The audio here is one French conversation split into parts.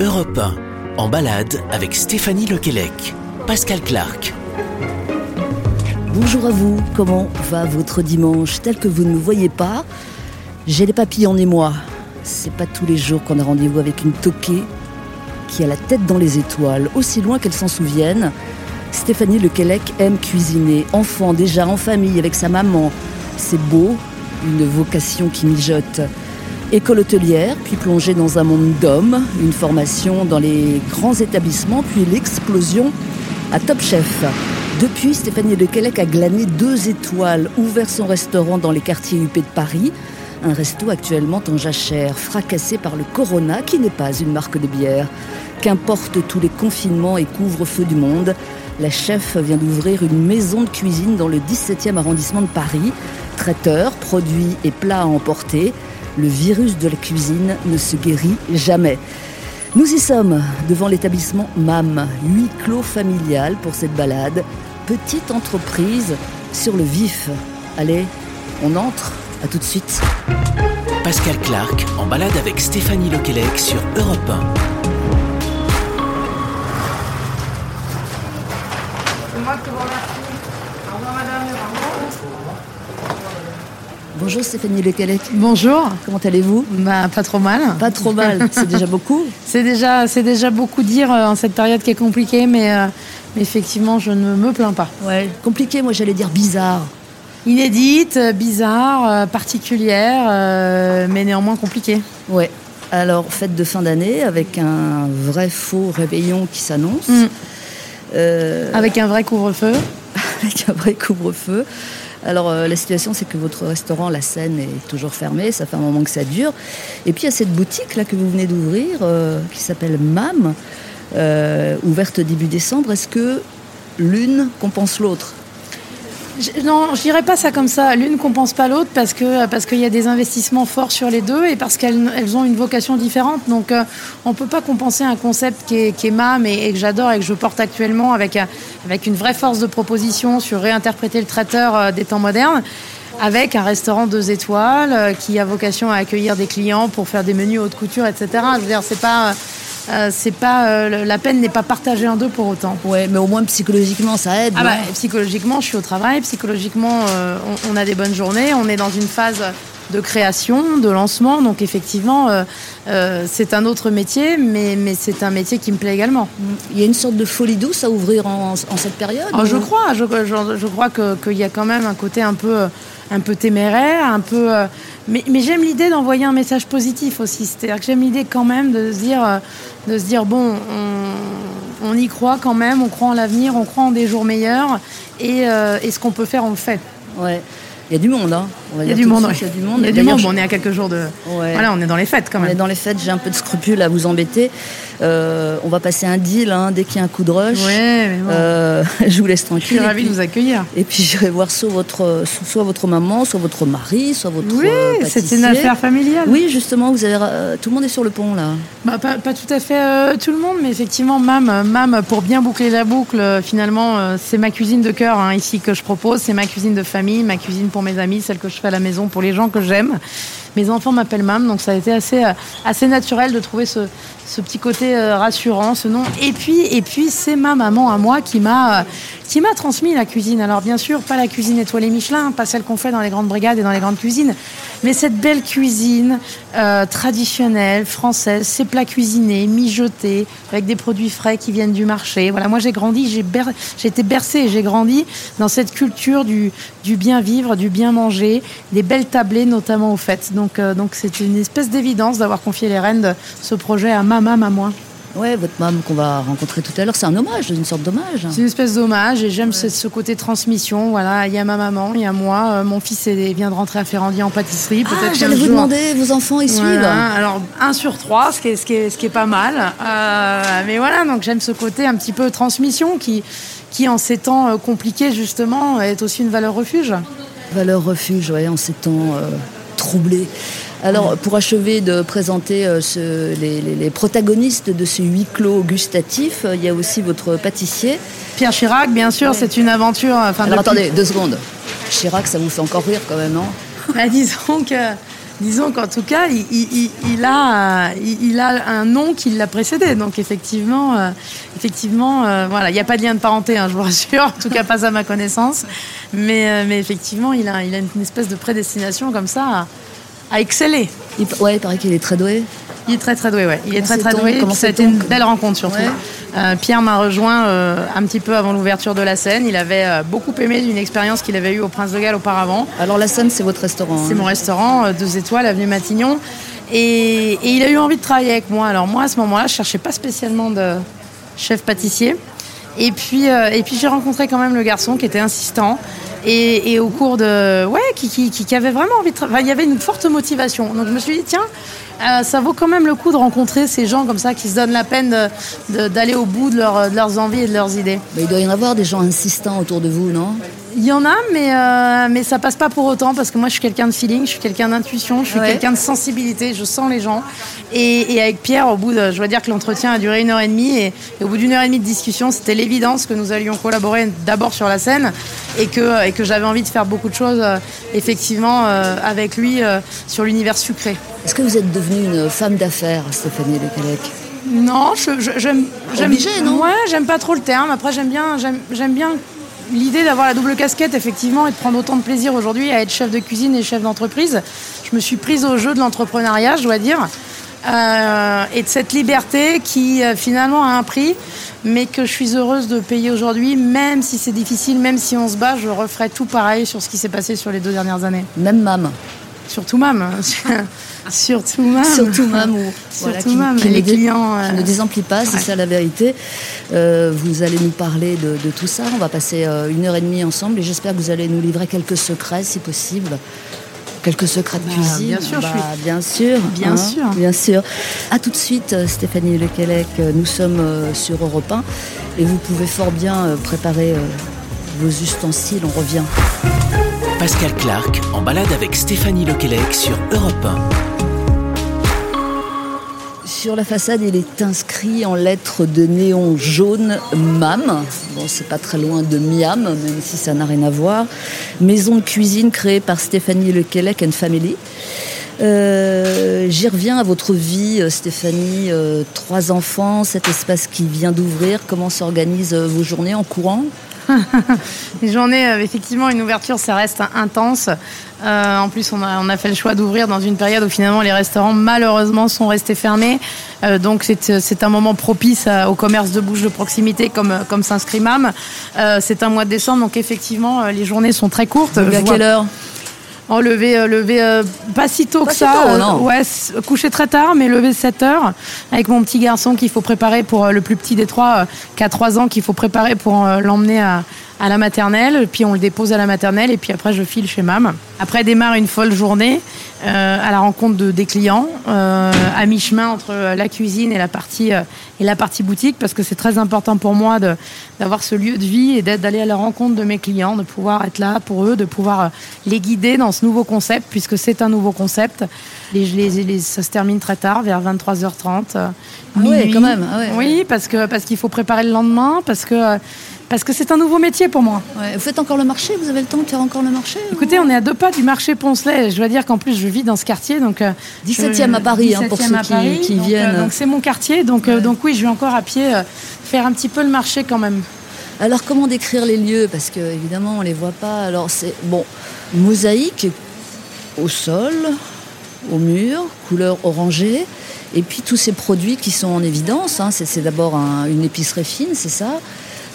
Europe 1, en balade avec Stéphanie Lequelec, Pascal Clark. Bonjour à vous, comment va votre dimanche Tel que vous ne me voyez pas, j'ai les papillons en émoi. C'est pas tous les jours qu'on a rendez-vous avec une toquée qui a la tête dans les étoiles, aussi loin qu'elle s'en souvienne. Stéphanie Lequelec aime cuisiner, enfant déjà en famille avec sa maman. C'est beau, une vocation qui mijote. École hôtelière, puis plongée dans un monde d'hommes, une formation dans les grands établissements, puis l'explosion à Top Chef. Depuis, Stéphanie Lequelec a glané deux étoiles, ouvert son restaurant dans les quartiers UP de Paris, un resto actuellement en jachère, fracassé par le Corona, qui n'est pas une marque de bière. Qu'importe tous les confinements et couvre-feu du monde, la chef vient d'ouvrir une maison de cuisine dans le 17e arrondissement de Paris. Traiteur, produits et plats à emporter. Le virus de la cuisine ne se guérit jamais. Nous y sommes, devant l'établissement MAM, huis clos familial pour cette balade. Petite entreprise sur le vif. Allez, on entre, à tout de suite. Pascal Clark, en balade avec Stéphanie Lequelec sur Europe 1. Bonjour Stéphanie Lequelec. Bonjour. Comment allez-vous? Bah, pas trop mal. Pas trop mal, c'est déjà beaucoup. C'est déjà, c'est déjà beaucoup dire euh, en cette période qui est compliquée, mais, euh, mais effectivement, je ne me plains pas. Ouais, compliqué, moi j'allais dire bizarre. Inédite, euh, bizarre, particulière, euh, mais néanmoins compliquée. Ouais. Alors, fête de fin d'année avec un vrai faux réveillon qui s'annonce. Mm. Euh, Avec un vrai couvre-feu. avec un vrai couvre-feu. Alors euh, la situation c'est que votre restaurant, la scène est toujours fermée, ça fait un moment que ça dure. Et puis il y a cette boutique là que vous venez d'ouvrir euh, qui s'appelle MAM, euh, ouverte début décembre. Est-ce que l'une compense l'autre? Non, je dirais pas ça comme ça. L'une compense pas l'autre parce que parce qu'il y a des investissements forts sur les deux et parce qu'elles elles ont une vocation différente. Donc euh, on peut pas compenser un concept qui est, qui est MAM et, et que j'adore et que je porte actuellement avec un- avec une vraie force de proposition sur réinterpréter le traiteur euh, des temps modernes. Avec un restaurant deux étoiles euh, qui a vocation à accueillir des clients pour faire des menus haute couture, etc. Je veux dire, c'est pas, euh, c'est pas, euh, la peine n'est pas partagée en deux pour autant. Ouais, mais au moins psychologiquement ça aide. Ah bah, psychologiquement, je suis au travail. Psychologiquement, euh, on, on a des bonnes journées. On est dans une phase de création, de lancement. Donc effectivement, c'est un autre métier, mais, mais c'est un métier qui me plaît également. Il y a une sorte de folie douce à ouvrir en, en cette période Oh, je crois, je, je- je crois que- qu'il y a quand même un côté un peu, un peu téméraire, un peu. euh, mais j'aime l'idée d'envoyer un message positif aussi. C'est-à-dire que j'aime l'idée quand même de se dire, euh, bon, on, y croit quand même, on croit en l'avenir, on croit en des jours meilleurs, et, euh, ce qu'on peut faire, on le fait. Il y a du monde, hein. On va Il y a du monde, ouais. Il y a du monde. Il y a du monde. je- on est à quelques jours de. Ouais. Voilà, on est dans les fêtes quand On est même. dans les fêtes, j'ai un peu de scrupules à vous embêter. Euh, on va passer un deal hein, dès qu'il y a un coup de rush. Ouais, mais bon. Euh, je vous laisse Je tranquille. suis Et ravie de vous accueillir. Et puis j'irai voir soit votre, soit votre maman, soit votre mari, soit votre Oui, euh, c'est une affaire familiale. Oui, justement, vous avez, euh, tout le monde est sur le pont là. Bah, pas, pas tout à fait tout le monde, mais effectivement, MAM, MAM, pour bien boucler la boucle, finalement, c'est ma cuisine de cœur hein, ici que je propose. C'est ma cuisine de famille, ma cuisine pour mes amis, celle que je à la maison pour les gens que j'aime. Mes enfants m'appellent MAM, donc ça a été assez, euh, assez naturel de trouver ce, ce petit côté euh, rassurant, ce nom. Et puis, et puis c'est ma maman à moi qui m'a, euh, qui m'a transmis la cuisine. Alors bien sûr, pas la cuisine étoilée Michelin, pas celle qu'on fait dans les grandes brigades et dans les grandes cuisines, mais cette belle cuisine euh, traditionnelle, française, ces plats cuisinés, mijotés, avec des produits frais qui viennent du marché. Voilà, moi j'ai grandi, j'ai, ber- été bercée et j'ai grandi dans cette culture du, bien vivre, du bien manger, des belles tablées, notamment aux fêtes. Donc, euh, donc c'est une espèce d'évidence d'avoir confié les rênes de ce projet à ma maman, à moi. Ouais, votre maman qu'on va rencontrer tout à l'heure, c'est un hommage, une sorte d'hommage. C'est une espèce d'hommage et j'aime ce, ce côté transmission. Voilà, il y a ma maman, il y a moi. Euh, mon fils est- vient de rentrer à Ferrandi en pâtisserie. Ah, j'allais vous jour- demander, vos enfants y suivent alors un sur trois, ce qui est, ce qui est, ce qui est pas mal. Euh, mais voilà, donc j'aime ce côté un petit peu transmission qui, qui en ces temps euh, compliqués justement, est aussi une valeur refuge. Valeur refuge, ouais, en ces temps euh, troublés. Alors, pour achever de présenter euh, ce- les, les- les protagonistes de ce huis clos gustatif, euh, il y a aussi votre pâtissier. Pierre Chirac, bien sûr, c'est une aventure. Enfin, Alors, depuis- attendez, deux secondes. Chirac, ça vous fait encore rire quand même, non? Bah, disons que disons qu'en tout cas, il, a, il, a un nom qui l'a précédé. Donc effectivement, euh, effectivement, voilà, il n'y a pas de lien de parenté, hein, je vous rassure. En tout cas, pas à ma connaissance. Mais, mais effectivement, il a, il a une espèce de prédestination comme ça à, exceller. Il, ouais, il paraît qu'il est très doué. Il est très très doué, ouais. Il est très très doué. Comment ça a été une belle rencontre surtout. Euh, Pierre m'a rejoint euh, un petit peu avant l'ouverture de la scène. Il avait euh, beaucoup aimé d'une expérience qu'il avait eue au Prince de Galles auparavant. Alors la scène, c'est votre restaurant C'est hein. mon restaurant, deux étoiles, avenue Matignon. Et, et, il a eu envie de travailler avec moi. Alors moi, à ce moment-là, je cherchais pas spécialement de chef pâtissier. Et puis, et puis j'ai rencontré quand même le garçon qui était insistant. Et, au cours de. Ouais, qui, qui, avait vraiment envie de travailler. il y avait une forte motivation. Donc je me suis dit, tiens, euh, ça vaut quand même le coup de rencontrer ces gens comme ça qui se donnent la peine d'aller au bout de, leurs envies et de leurs idées. Il doit y en avoir des gens insistants autour de vous, non? Il y en a, mais, euh, mais ça passe pas pour autant parce que moi je suis quelqu'un de feeling, je suis quelqu'un d'intuition, je suis quelqu'un de sensibilité, je sens les gens. Et, avec Pierre, au bout de, je dois dire que l'entretien a duré une heure et demie et, au bout d'une heure et demie de discussion, c'était l'évidence que nous allions collaborer d'abord sur la scène et que, et que j'avais envie de faire beaucoup de choses euh, effectivement euh, avec lui sur l'univers sucré. Est-ce que vous êtes devenue une femme d'affaires, Stéphanie Lecalec non, j'aime, j'aime, non? Ouais, j'aime pas trop le terme. Après, j'aime bien, j'aime bien l'idée d'avoir la double casquette, effectivement, et de prendre autant de plaisir aujourd'hui à être chef de cuisine et chef d'entreprise. Je me suis prise au jeu de l'entrepreneuriat, je dois dire, euh, et de cette liberté qui euh, finalement a un prix, mais que je suis heureuse de payer aujourd'hui, même si c'est difficile, même si on se bat, je referai tout pareil sur ce qui s'est passé sur les deux dernières années. Même Mam Surtout Mam. Surtout Mam. Surtout Mam. Surtout les clients. Euh, ne désemplit pas, c'est ça la vérité. Euh, vous allez nous parler de, tout ça. On va passer euh, une heure et demie ensemble et j'espère que vous allez nous livrer quelques secrets, si possible. Quelques secrets de bah, cuisine. Bien sûr, bah, je suis... bien sûr. Bien hein, sûr. Bien sûr. À tout de suite, Stéphanie Lequelec. Nous sommes sur Europe 1 et vous pouvez fort bien préparer vos ustensiles. On revient. Pascal Clark en balade avec Stéphanie Lequelec sur Europe 1. Sur la façade, il est inscrit en lettres de néon jaune MAM. Bon, c'est pas très loin de Miam, même si ça n'a rien à voir. Maison de cuisine créée par Stéphanie Lequelec and Family. Euh, j'y reviens à votre vie, euh, Stéphanie. Euh, trois enfants, cet espace qui vient d'ouvrir. Comment s'organisent vos journées en courant? les journées, euh, effectivement, une ouverture, ça reste intense. Euh, en plus, on a, fait le choix d'ouvrir dans une période où finalement les restaurants, malheureusement, sont restés fermés. Euh, donc, c'est un moment propice au commerce de bouche de proximité comme, comme s'inscrit MAM. c'est un mois de décembre, donc effectivement, les journées sont très courtes. à quelle heure? Oh, lever, euh, lever euh, pas si tôt que ça. Euh, ouais, coucher très tard, mais lever 7 heures. Avec mon petit garçon qu'il faut préparer pour le plus petit des trois, qui a 3 ans, qu'il faut préparer pour l'emmener à, à, la maternelle. Puis on le dépose à la maternelle et puis après je file chez MAM. Après démarre une folle journée à la rencontre de, des clients, à mi-chemin entre la cuisine et la partie, et la partie boutique, parce que c'est très important pour moi d'avoir ce lieu de vie et d'aller à la rencontre de mes clients, de pouvoir être là pour eux, de pouvoir les guider dans nouveau concept, puisque c'est un nouveau concept. Les, les, ça se termine très tard, vers 23h30. Euh, ah oui, quand même. Ah oui, parce que parce qu'il faut préparer le lendemain, parce que parce que c'est un nouveau métier pour moi. Vous faites encore le marché Vous avez le temps de faire encore le marché Écoutez, on est à deux pas du marché Poncelet. Je dois dire qu'en plus, je vis dans ce quartier. Donc, 17e euh, à Paris, hein, pour ceux qui, donc, viennent. donc, c'est mon quartier. Donc, euh, donc oui, je vais encore à pied faire un petit peu le marché quand même. Alors, comment décrire les lieux? Parce que évidemment, on les voit pas. Alors, c'est bon, mosaïque au sol, au mur, couleur orangée. Et puis tous ces produits qui sont en évidence. Hein. C'est d'abord une épicerie fine, c'est ça.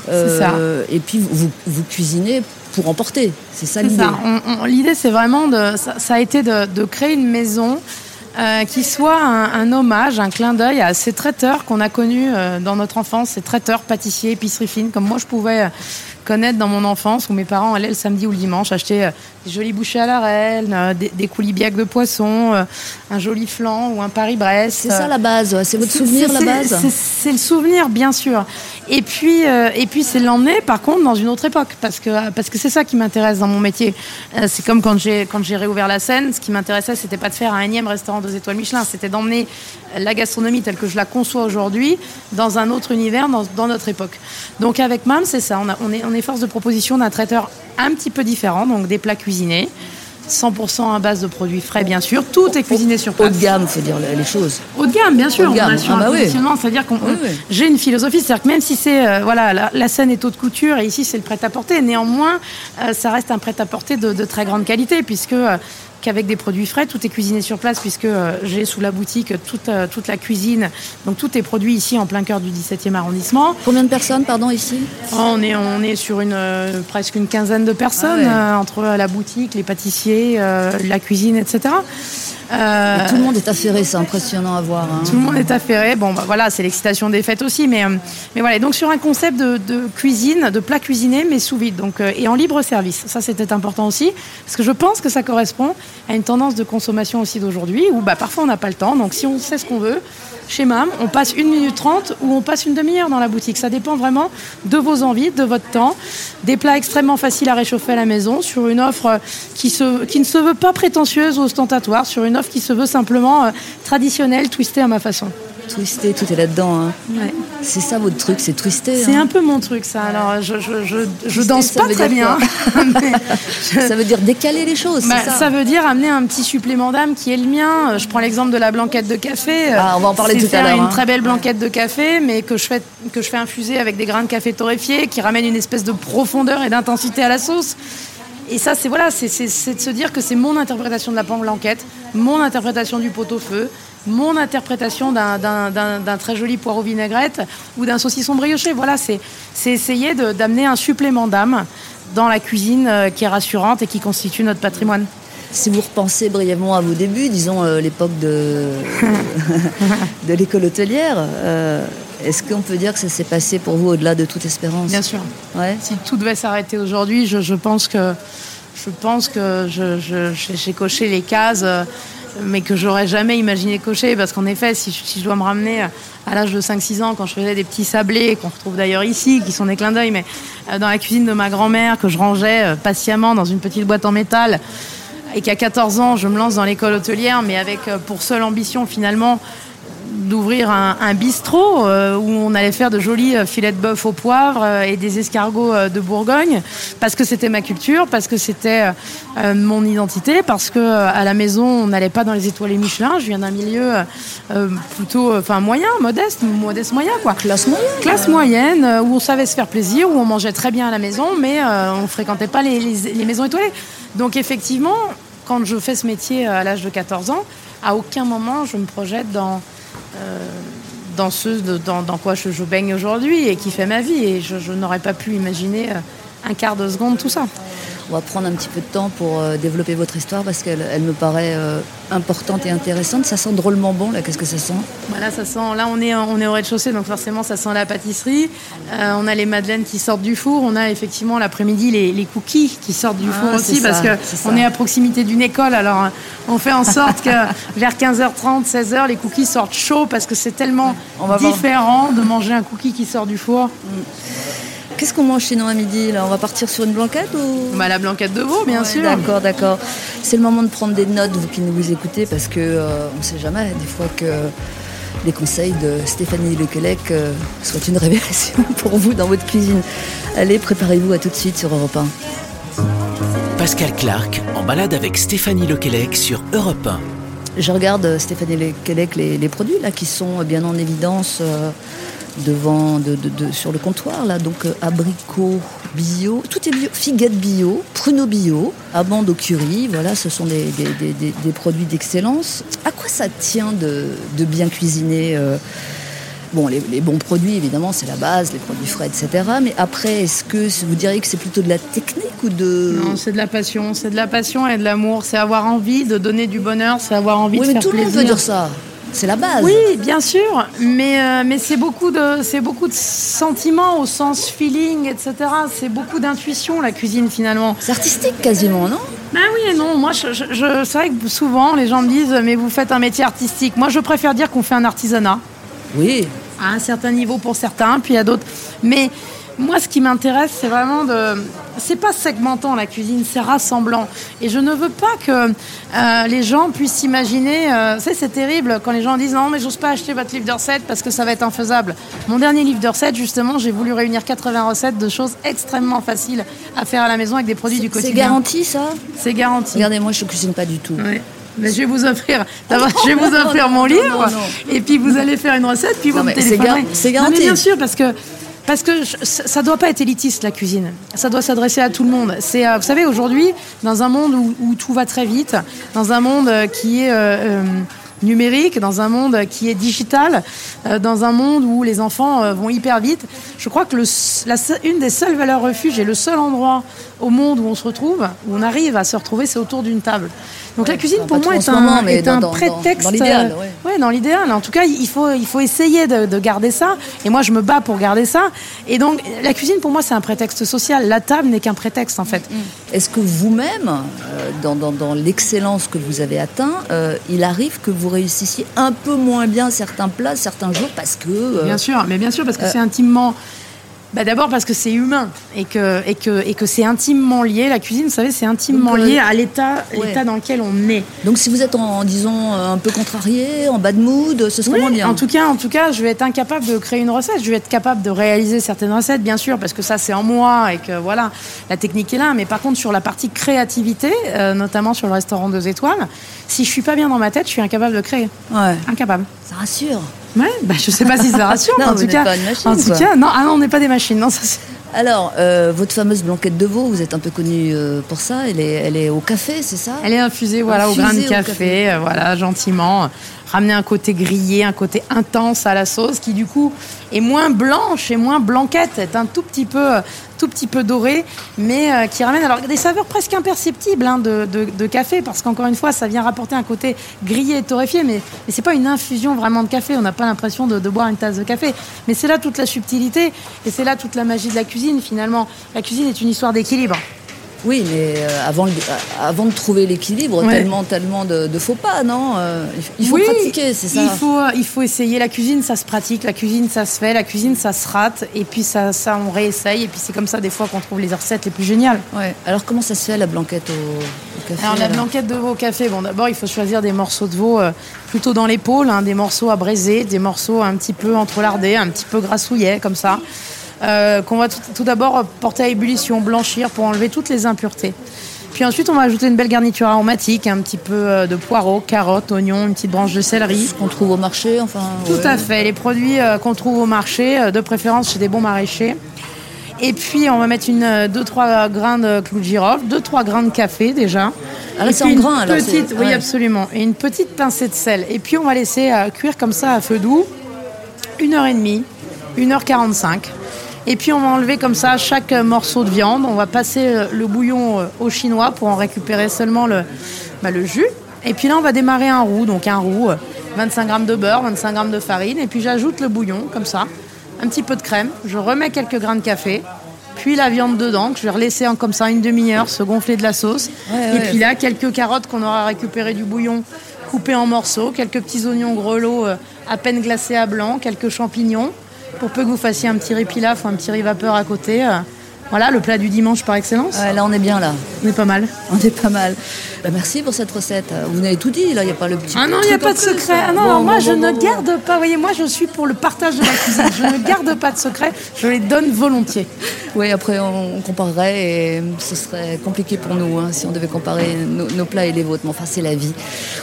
Euh, et puis vous, vous, cuisinez pour emporter. C'est ça l'idée. L'idée, c'est vraiment de. Ça, a été de, créer une maison euh, qui soit un, hommage, un clin d'œil à ces traiteurs qu'on a connus euh, dans notre enfance, ces traiteurs, pâtissiers, épicerie fine, comme moi je pouvais connaître dans mon enfance où mes parents allaient le samedi ou le dimanche acheter euh, des jolis bouchées à la reine, euh, des, des coulibiacs de poisson, euh, un joli flan ou un Paris-Brest. C'est ça la base, c'est votre souvenir la base C'est le souvenir, bien sûr. Et puis, et puis c'est l'emmener, par contre, dans une autre époque, parce que parce que c'est ça qui m'intéresse dans mon métier. c'est comme quand j'ai quand j'ai réouvert la scène, ce qui m'intéressait, c'était pas de faire un énième restaurant deux étoiles Michelin, c'était d'emmener la gastronomie telle que je la conçois aujourd'hui dans un autre univers, dans, dans notre époque. Donc avec MAM, c'est ça. On, a, on, est, on est force de proposition d'un traiteur un petit peu différent, donc des plats cuisinés. 100% à base de produits frais, bien sûr. Tout est cuisiné sur place. Haut de gamme, faut dire les choses. Haut de gamme, bien sûr. Haut de gamme. On Ah bah oui. c'est-à-dire qu'on Oui, oui. j'ai une philosophie, c'est-à-dire que même si c'est euh, voilà la, la scène est haute couture et ici c'est le prêt-à-porter, néanmoins euh, ça reste un prêt-à-porter de, de très grande qualité puisque euh, qu'avec des produits frais, tout est cuisiné sur place puisque euh, j'ai sous la boutique toute euh, toute la cuisine, donc tout est produit ici en plein cœur du 17e arrondissement. Combien de personnes, pardon, ici? Oh, on est on est sur une euh, presque une quinzaine de personnes Ah ouais. entre la boutique, les pâtissiers, la cuisine, etc. Euh, Et Tout le monde est affairé, c'est impressionnant à voir. hein. tout le monde est affairé. Bon, bah, voilà, c'est l'excitation des fêtes aussi. Mais, mais voilà, donc sur un concept de, de cuisine, de plat cuisiné, mais sous vide. Donc, et en libre service. Ça, c'était important aussi. Parce que je pense que ça correspond à une tendance de consommation aussi d'aujourd'hui où bah, parfois on n'a pas le temps. Donc si on sait ce qu'on veut, chez MAM, on passe une minute trente ou on passe une demi-heure dans la boutique. Ça dépend vraiment de vos envies, de votre temps. Des plats extrêmement faciles à réchauffer à la maison sur une offre euh, qui, qui ne se veut pas prétentieuse ou ostentatoire, sur une offre qui se veut simplement euh, traditionnelle, twistée à ma façon. Twisté, tout est là-dedans. hein. C'est ça votre truc, c'est twisté. C'est hein. un peu mon truc, ça. Alors, je, je, je, je danse pas très bien. Ça veut dire décaler les choses, Bah, c'est ça ça veut dire amener un petit supplément d'âme qui est le mien. Je prends l'exemple de la blanquette de café. Euh, Ah, on va en parler C'est tout à l'heure, une hein. très belle blanquette de café, mais que je fais que je fais infuser avec des grains de café torréfiés, qui ramènent une espèce de profondeur et d'intensité à la sauce. Et ça, c'est voilà, c'est c'est- c'est de se dire que c'est mon interprétation de la blanquette, mon interprétation du pot-au-feu, mon interprétation d'un- très joli poireau vinaigrette ou d'un saucisson brioché. Voilà, c'est essayer d'amener un supplément d'âme dans la cuisine euh, qui est rassurante et qui constitue notre patrimoine. Si vous repensez brièvement à vos débuts, disons euh, l'époque de, de l'école hôtelière, euh, est-ce qu'on peut dire que ça s'est passé pour vous au-delà de toute espérance? Bien sûr. Ouais. Si tout devait s'arrêter aujourd'hui, je, je pense que je pense que j'ai coché les cases, mais que j'aurais jamais imaginé cocher, parce qu'en effet, si, je- dois me ramener à l'âge de 5-6 ans, quand je faisais des petits sablés, qu'on retrouve d'ailleurs ici, qui sont des clins d'œil, mais euh, dans la cuisine de ma grand-mère, que je rangeais euh, patiemment dans une petite boîte en métal, et qu'à 14 ans, je me lance dans l'école hôtelière, mais avec euh, pour seule ambition finalement d'ouvrir un, un bistrot euh, où on allait faire de jolis euh, filets de bœuf au poivre euh, et des escargots de Bourgogne parce que c'était ma culture, parce que c'était mon identité, parce que à la maison on n'allait pas dans les étoilés Michelin. Je viens d'un milieu plutôt, enfin moyen, modeste, modeste moyen quoi. Classe moyenne. Classe moyenne, où on savait se faire plaisir, où on mangeait très bien à la maison, mais on fréquentait pas les, les- les maisons étoilées. Donc effectivement, quand je fais ce métier à l'âge de 14 ans, à aucun moment je me projette dans, euh, dans ce de- dans, dans quoi je, je baigne aujourd'hui et qui fait ma vie. Et je, je n'aurais pas pu imaginer euh, un quart de seconde tout ça. On va prendre un petit peu de temps pour euh, développer votre histoire parce qu'elle elle me paraît euh, importante et intéressante. Ça sent drôlement bon là. Qu'est-ce que ça sent? Voilà, ça sent. Là, on est, on est au rez-de-chaussée, donc forcément, ça sent la pâtisserie. Euh, on a les madeleines qui sortent du four. On a effectivement l'après-midi les, les cookies qui sortent du Ah, four aussi, ça, parce que c'est ça. on est à proximité d'une école. Alors, on fait en sorte que vers 15h30, 16h, les cookies sortent chauds parce que c'est tellement On va voir. différent de manger un cookie qui sort du four. Qu'est-ce qu'on mange chez nous à midi là? On va partir sur une blanquette ou? Bah, la blanquette de veau, bien Ouais, sûr. D'accord, d'accord. C'est le moment de prendre des notes, vous qui nous vous écoutez, parce que euh, on ne sait jamais des fois que les conseils de Stéphanie Lequelec euh, soient une révélation pour vous dans votre cuisine. Allez, préparez-vous à tout de suite sur Europe 1. Pascal Clark en balade avec Stéphanie Lequelec sur Europe 1. Je regarde euh, Stéphanie Lequelec les, les produits là qui sont bien en évidence euh, devant, de, de- de- sur le comptoir là. Donc euh, abricots bio, tout est bio, figuettes bio, pruneaux bio, amandes au curry. Voilà, ce sont des, des- des- des- des produits d'excellence. À quoi ça tient de, bien cuisiner euh, Bon, les, les bons produits, évidemment, c'est la base, les produits frais, etc. Mais après, est-ce que vous diriez que c'est plutôt de la technique ou de... Non, c'est de la passion, c'est de la passion et de l'amour. C'est avoir envie de donner du bonheur, c'est avoir envie oui, de mais faire tout le monde plaisir. veut dire ça. C'est la base. Oui, bien sûr, mais, euh, mais c'est beaucoup, de, beaucoup de sentiments au sens feeling, etc. C'est beaucoup d'intuition, la cuisine, finalement. C'est artistique quasiment, non? Ben oui et non, moi, je, je- je- c'est vrai que souvent, les gens me disent, mais vous faites un métier artistique. Moi, je préfère dire qu'on fait un artisanat, Oui. à un certain niveau pour certains, puis à d'autres. Mais moi, ce qui m'intéresse, c'est vraiment de. C'est pas segmentant la cuisine, c'est rassemblant. Et je ne veux pas que euh, les gens puissent s'imaginer. Euh, c'est terrible quand les gens disent non, mais j'ose pas acheter votre livre de recettes parce que ça va être infaisable. Mon dernier livre de recettes, justement, j'ai voulu réunir 80 recettes de choses extrêmement faciles à faire à la maison avec des produits du quotidien. C'est garanti, ça C'est garanti. Regardez, moi, je cuisine pas du tout. Mais je vais vous offrir, je vais vous offrir mon livre, et puis vous allez faire une recette, puis vous me téléphonerez. C'est garanti. bien sûr, parce que parce que ça doit pas être élitiste la cuisine. Ça doit s'adresser à tout le monde. C'est, euh, vous savez, aujourd'hui, dans un monde où, tout va très vite, dans un monde euh, qui est euh, numérique, dans un monde qui est digital, dans un monde où les enfants vont hyper vite, je crois que le, la, une des seules valeurs refuges et le seul endroit au monde où on se retrouve, où on arrive à se retrouver, c'est autour d'une table. Donc la cuisine pour moi est un, est un prétexte. Dans, l'idéal, ouais. dans l'idéal. En tout cas, il faut, il faut essayer de, garder ça. Et moi, je me bats pour garder ça. Et donc, la cuisine pour moi, c'est un prétexte social. La table n'est qu'un prétexte en fait. Mm. Est-ce que vous-même, euh, dans, dans, l'excellence que vous avez atteint, euh, il arrive que vous réussissiez un peu moins bien certains plats, certains jours, parce que. Euh, bien sûr, mais bien sûr, parce que c'est intimement bah D'abord parce que c'est humain et que, et que, et que c'est intimement lié. La cuisine, vous savez, c'est intimement euh, lié à l'état l'état dans lequel on est. Donc si vous êtes, en, disons, un peu contrarié, en bad mood, ce serait moins bien. En tout, cas, en tout cas, je vais être incapable de créer une recette. Je vais être capable de réaliser certaines recettes, bien sûr, parce que ça, c'est en moi et que voilà, la technique est là. Mais par contre, sur la partie créativité, euh, notamment sur le restaurant deux étoiles, si je suis pas bien dans ma tête, je suis incapable de créer. Ouais. Incapable. Ça rassure. Ouais, bah, je sais pas si ça rassure, non, en, tout cas, pas une machine, en tout cas, non, ah non, on n'est pas des machines. Non, ça, alors, euh, votre fameuse blanquette de veau, vous êtes un peu connu euh, pour ça. Elle est, elle est au café, c'est ça? Elle est infusée, voilà, au grain de café, euh, voilà, gentiment ramener un côté grillé, un côté intense à la sauce qui du coup est moins blanche et moins blanquette, est un tout petit peu, tout petit peu doré, mais euh, qui ramène alors des saveurs presque imperceptibles hein, de, café parce qu'encore une fois ça vient rapporter un côté grillé et torréfié, mais, mais c'est pas une infusion vraiment de café, on n'a pas l'impression de, boire une tasse de café, mais c'est là toute la subtilité et c'est là toute la magie de la cuisine finalement. La cuisine est une histoire d'équilibre. Oui, mais euh, avant, euh, avant de trouver l'équilibre, tellement, tellement de, faux pas, non euh, Il faut pratiquer, c'est ça il faut, il faut essayer. La cuisine, ça se pratique. La cuisine, ça se fait. La cuisine, ça se rate. Et puis, ça, ça on réessaye. Et puis, c'est comme ça, des fois, qu'on trouve les recettes les plus géniales. Ouais. Alors, comment ça se fait, la blanquette au, café Alors, la blanquette de veau au café, bon, d'abord, il faut choisir des morceaux de veau plutôt dans l'épaule, hein, des morceaux à braiser, des morceaux un petit peu entrelardés, un petit peu grassouillets, comme ça. Euh, qu'on va tout, d'abord porter à ébullition, blanchir pour enlever toutes les impuretés. Puis ensuite, on va ajouter une belle garniture aromatique, un petit peu euh, de poireaux, carottes, oignons, une petite branche de céleri. Qu'on trouve au marché, enfin. Tout à fait, les produits euh, qu'on trouve au marché, de préférence chez des bons maraîchers. Et puis, on va mettre une 2-3 grains de clou de girofle, 2-3 grains de café déjà. Ah, c'est en grains alors petite, Oui, absolument. Et une petite pincée de sel. Et puis, on va laisser cuire comme ça à feu doux, une heure et demie, 1h45. Et puis on va enlever comme ça chaque morceau de viande. On va passer euh, le bouillon euh, au chinois pour en récupérer seulement le, bah, le jus. Et puis là, on va démarrer un roux. Donc un roux, 25 euh, g de beurre, 25 g de farine. Et puis j'ajoute le bouillon comme ça. Un petit peu de crème. Je remets quelques grains de café. Puis la viande dedans, que je vais relaisser en, comme ça une demi-heure se gonfler de la sauce. et puis là, quelques carottes qu'on aura récupérées du bouillon coupées en morceaux. Quelques petits oignons grelots à peine glacés à blanc. Quelques champignons pour peu que vous fassiez un petit riz pilaf ou un petit riz vapeur à côté. Euh, voilà, le plat du dimanche par excellence. là, on est bien là. On est pas mal. On est pas mal. Bah, merci pour cette recette. Vous n'avez tout dit, là, il n'y a pas le petit. Ah non, il n'y a pas de secret. Ah non, moi, je ne garde pas. Vous voyez, moi, je suis pour le partage de la cuisine. je ne garde pas de secret. Je les donne volontiers. Oui, après, on, comparerait et ce serait compliqué pour nous hein, si on devait comparer nos, plats et les vôtres. Mais enfin, c'est la vie.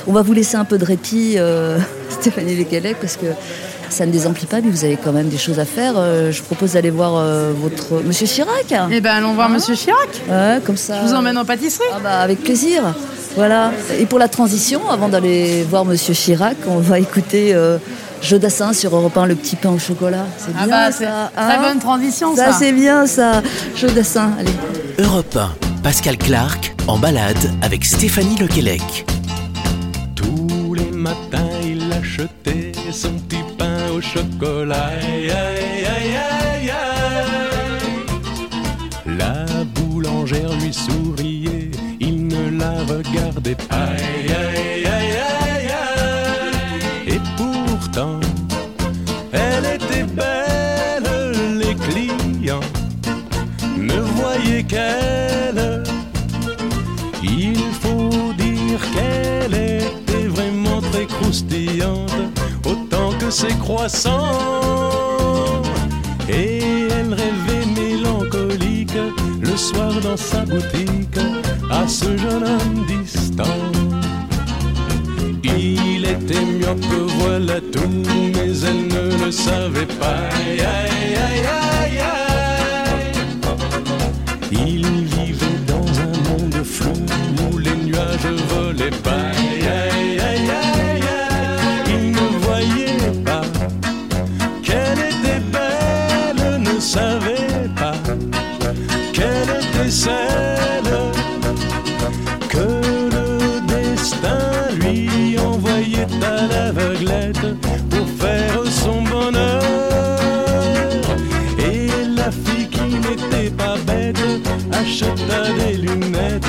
On va vous laisser un peu de répit, euh, Stéphanie Lequelec, parce que ça ne désemplit pas, mais vous avez quand même des choses à faire. Euh, je propose d'aller voir euh, votre Monsieur Chirac. Eh ben, allons voir hein Monsieur Chirac. Ouais, comme ça. Je vous emmène en pâtisserie. Ah bah, avec plaisir. Voilà. Et pour la transition, avant d'aller voir Monsieur Chirac, on va écouter. Euh, Jodassin sur Europe 1, le petit pain au chocolat. C'est ah bien bah, ça. Très hein bonne transition, ça. Ça, c'est bien, ça. Jodassin, allez. Europe 1, Pascal Clark, en balade avec Stéphanie Lequelec. Tous les matins, il achetait son petit chocolat. La boulangère lui souriait, il ne la regardait pas. Que. Et elle rêvait mélancolique le soir dans sa boutique à ce jeune homme distant. Il était myope, voilà tout, mais elle ne le savait pas. Aïe, aïe, aïe.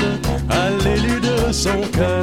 Lunettes à l'élu de son cœur.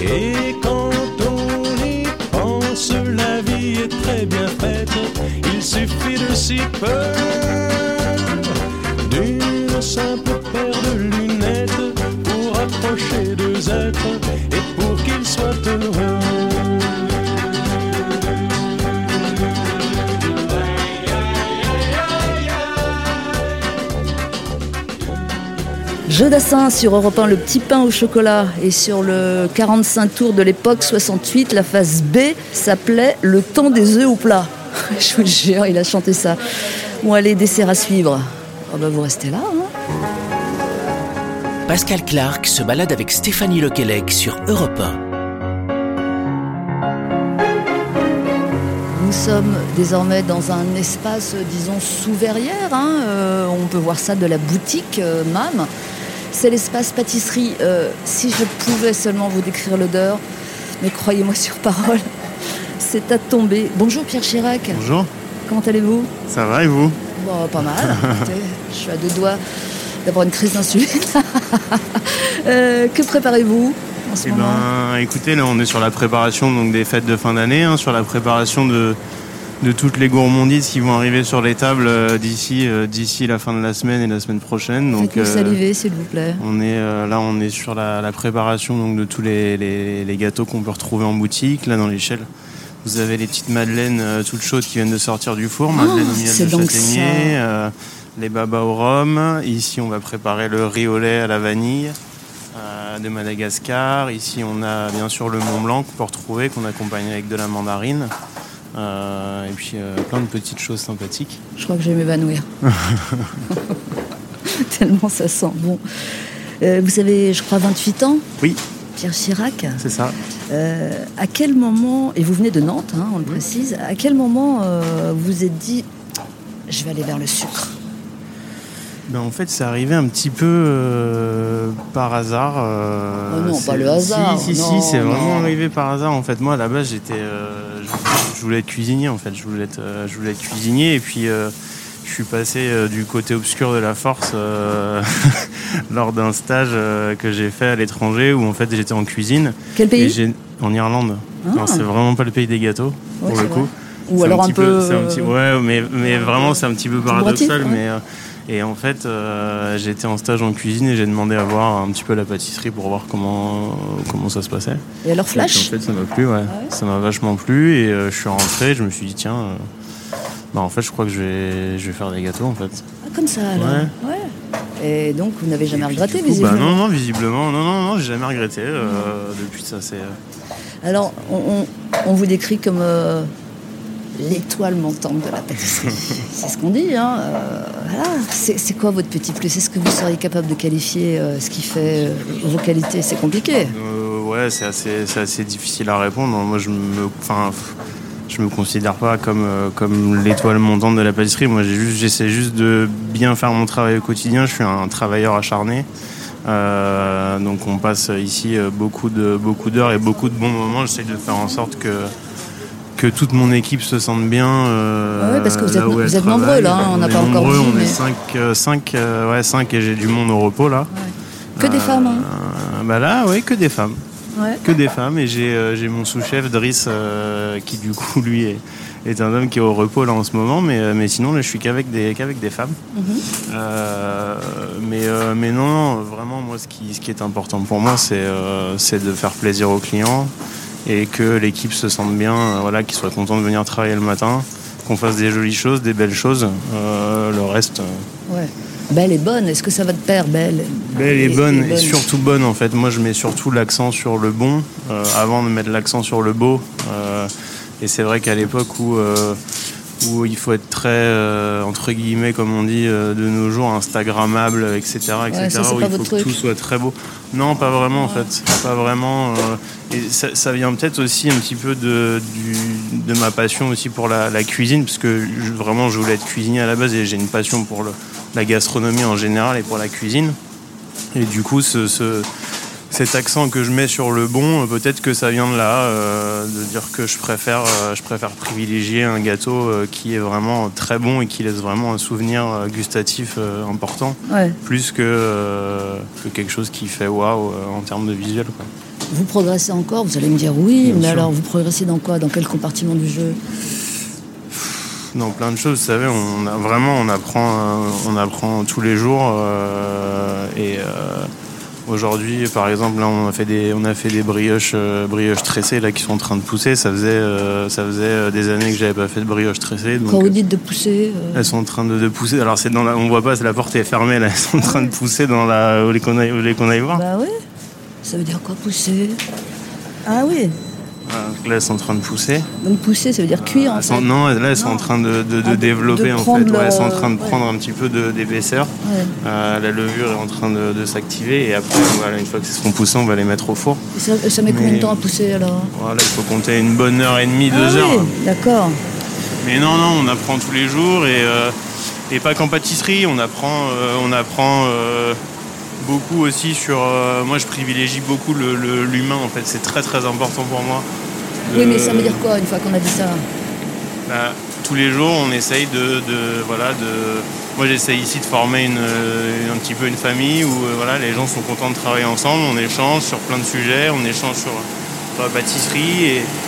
Et quand on y pense, la vie est très bien faite. Il suffit de si peu Jeu d'assin sur Europe 1, le petit pain au chocolat. Et sur le 45 tours de l'époque 68, la phase B s'appelait Le temps des œufs au plat. Je vous le jure, il a chanté ça. Bon, allez, dessert à suivre. Oh bah, vous restez là. hein. Pascal Clark se balade avec Stéphanie Lequelec sur Europe 1. Nous sommes désormais dans un espace, euh, disons, sous verrière. hein. Euh, on peut voir ça de la boutique euh, MAM. C'est l'espace pâtisserie. Euh, si je pouvais seulement vous décrire l'odeur, mais croyez-moi sur parole, c'est à tomber. Bonjour Pierre Chirac. Bonjour, Comment allez-vous? Ça va et vous? Bon, pas mal. Je suis à deux doigts d'avoir une crise d'insuline. Euh, que préparez-vous en ce Eh moment? ben, écoutez, là on est sur la préparation donc, des fêtes de fin d'année, hein, sur la préparation de, de toutes les gourmandises qui vont arriver sur les tables euh, d'ici euh, d'ici la fin de la semaine et la semaine prochaine. Donc euh, saliver, s'il vous plaît. on est là, on est sur la, la préparation donc de tous les, les- les gâteaux qu'on peut retrouver en boutique, là dans l'échelle. Vous avez les petites madeleines toutes chaudes qui viennent de sortir du four, madeleines au miel de châtaignier, euh, les babas au rhum. Ici, on va préparer le riz au lait à la vanille euh, de Madagascar. Ici, on a bien sûr le Mont Blanc qu'on peut retrouver, qu'on accompagne avec de la mandarine. Euh, et puis euh, plein de petites choses sympathiques. Je crois que je vais m'évanouir. Tellement ça sent bon. Euh, vous avez, je crois, 28 ans, Oui, Pierre Chirac. c'est ça. Euh, à quel moment, et vous venez de Nantes, hein, on le précise, à quel moment euh, vous êtes dit, je vais aller vers le sucre? Ben, en fait, c'est arrivé un petit peu euh, par hasard. Oh non, pas le hasard, Si, si, non, si, c'est vraiment arrivé par hasard. En fait, moi, à la base, j'étais, je, voulais être cuisinier. En fait, je voulais être, euh, je voulais être cuisinier. Et puis, euh, je suis passé euh, du côté obscur de la force euh, lors d'un stage que j'ai fait à l'étranger où en fait j'étais en cuisine. Quel pays En Irlande. Ah. C'est vraiment pas le pays des gâteaux Ouais, pour le coup. vrai. Ou alors un, peu. c'est un petit- ouais, mais, mais vraiment, c'est un petit peu paradoxal. Ouais. Mais, euh, et en fait, euh, j'étais en stage en cuisine et j'ai demandé à voir un petit peu la pâtisserie pour voir comment, comment ça se passait. Et alors Et puis, flash en fait, ça m'a plu, ouais. ouais Ça m'a vachement plu et euh, je suis rentré. Je me suis dit, tiens, euh, Bah, en fait, je crois que je vais, je vais faire des gâteaux en fait. Ah, comme ça alors Ouais. Et donc vous n'avez jamais Et regretté coup, visiblement bah, Non, non, visiblement, non, non, non, j'ai jamais regretté depuis ça. C'est. Alors on, on- on vous décrit comme l'étoile montante de la pâtisserie. c'est ce qu'on dit. Hein. euh, voilà. c'est, quoi votre petit plus? Est-ce que vous seriez capable de qualifier euh, ce qui fait euh, vos qualités? C'est compliqué. Ouais, c'est assez, assez difficile à répondre. Moi, je me, je me considère pas comme, comme l'étoile montante de la pâtisserie. Moi, j'ai juste, j'essaie juste de bien faire mon travail au quotidien. Je suis un travailleur acharné. Donc, on passe ici beaucoup de, beaucoup d'heures et beaucoup de bons moments. J'essaie de faire en sorte que que toute mon équipe se sente bien. euh, Ah ouais, parce que vous êtes- vous nombreux, là, hein, on n'a pas encore nombreux, dit, On mais- est 5, 5, ouais, 5 et j'ai du monde au repos là. Que des femmes. Hein. Euh, bah là, oui, que des femmes. Ouais. Que des femmes. Et j'ai euh, mon sous-chef, Driss, euh, qui du coup, lui, est, est un homme qui est au repos là en ce moment. Mais, euh, mais sinon, là, je suis qu'avec des, qu'avec des femmes. Mhm. Euh, mais, euh, mais non, non, vraiment, moi, ce qui, ce qui est important pour moi, c'est euh, c'est de faire plaisir aux clients et que l'équipe se sente bien, euh, voilà, qu'ils soient contents de venir travailler le matin, qu'on fasse des jolies choses, des belles choses. Euh, le reste. euh, Ouais. Belle et bonne. Est-ce que ça va de pair, belle Belle et bonne, et surtout bonne en fait. Moi je mets surtout l'accent sur le bon euh, avant de mettre l'accent sur le beau. Euh, et c'est vrai qu'à l'époque où, où il faut être très, entre guillemets, comme on dit de nos jours, Instagrammable, etc. etc. Ouais, ça, c'est où il faut que truc. tout soit très beau. Non, pas vraiment en fait. Pas vraiment. euh, et ça, vient peut-être aussi un petit peu de, ma passion aussi pour la, cuisine, parce que vraiment je voulais être cuisinier à la base et j'ai une passion pour la gastronomie en général et pour la cuisine. Et du coup, ce- cet accent que je mets sur le bon, peut-être que ça vient de là, euh, de dire que je préfère, euh, je préfère privilégier un gâteau euh, qui est vraiment très bon et qui laisse vraiment un souvenir gustatif important, Ouais. plus que, que quelque chose qui fait waouh en termes de visuel. Quoi. Vous progressez encore Vous allez me dire oui, Bien mais sûr. alors vous progressez dans quoi? Dans quel compartiment du jeu? Dans plein de choses, vous savez, on a vraiment, on apprend, on apprend tous les jours. euh, et euh, aujourd'hui, par exemple, là, on a fait des, on a fait des brioches, euh, brioches tressées là qui sont en train de pousser. Ça faisait, euh, ça faisait euh, des années que j'avais pas fait de brioches tressées. Donc, Quand vous dites de pousser, elles sont en train de, de pousser. Alors c'est dans la, on voit pas, la porte est fermée là. Elles sont en train de pousser dans la. Vous voulez qu'on aille, aille voir bah ouais. Ça veut dire quoi pousser? Ah oui. Donc Là, elles sont en train de pousser. Donc pousser, ça veut dire cuire en fait. non, là, elles sont Non. en train de, de- de Ah, développer de en fait. Ouais, elles sont en train de ouais. prendre un petit peu d'épaisseur. Ouais. Euh, la levure est en train de, s'activer et après, voilà, une fois qu'elles seront poussées, on va les mettre au four. Et ça, ça met combien de temps à pousser alors Voilà, il faut compter une bonne heure et demie, deux Ah heures. oui, D'accord. Mais non, non, on apprend tous les jours et, euh, et pas qu'en pâtisserie, on apprend, euh, on apprend beaucoup aussi sur. euh, moi, je privilégie beaucoup l'humain en fait, c'est très très important pour moi. Oui, mais ça veut dire quoi une fois qu'on a dit ça? Bah, tous les jours, on essaye de, de- voilà, de. Moi, j'essaye ici de former une, euh, un petit peu une famille où euh, voilà, les gens sont contents de travailler ensemble. On échange sur plein de sujets, on échange sur, la pâtisserie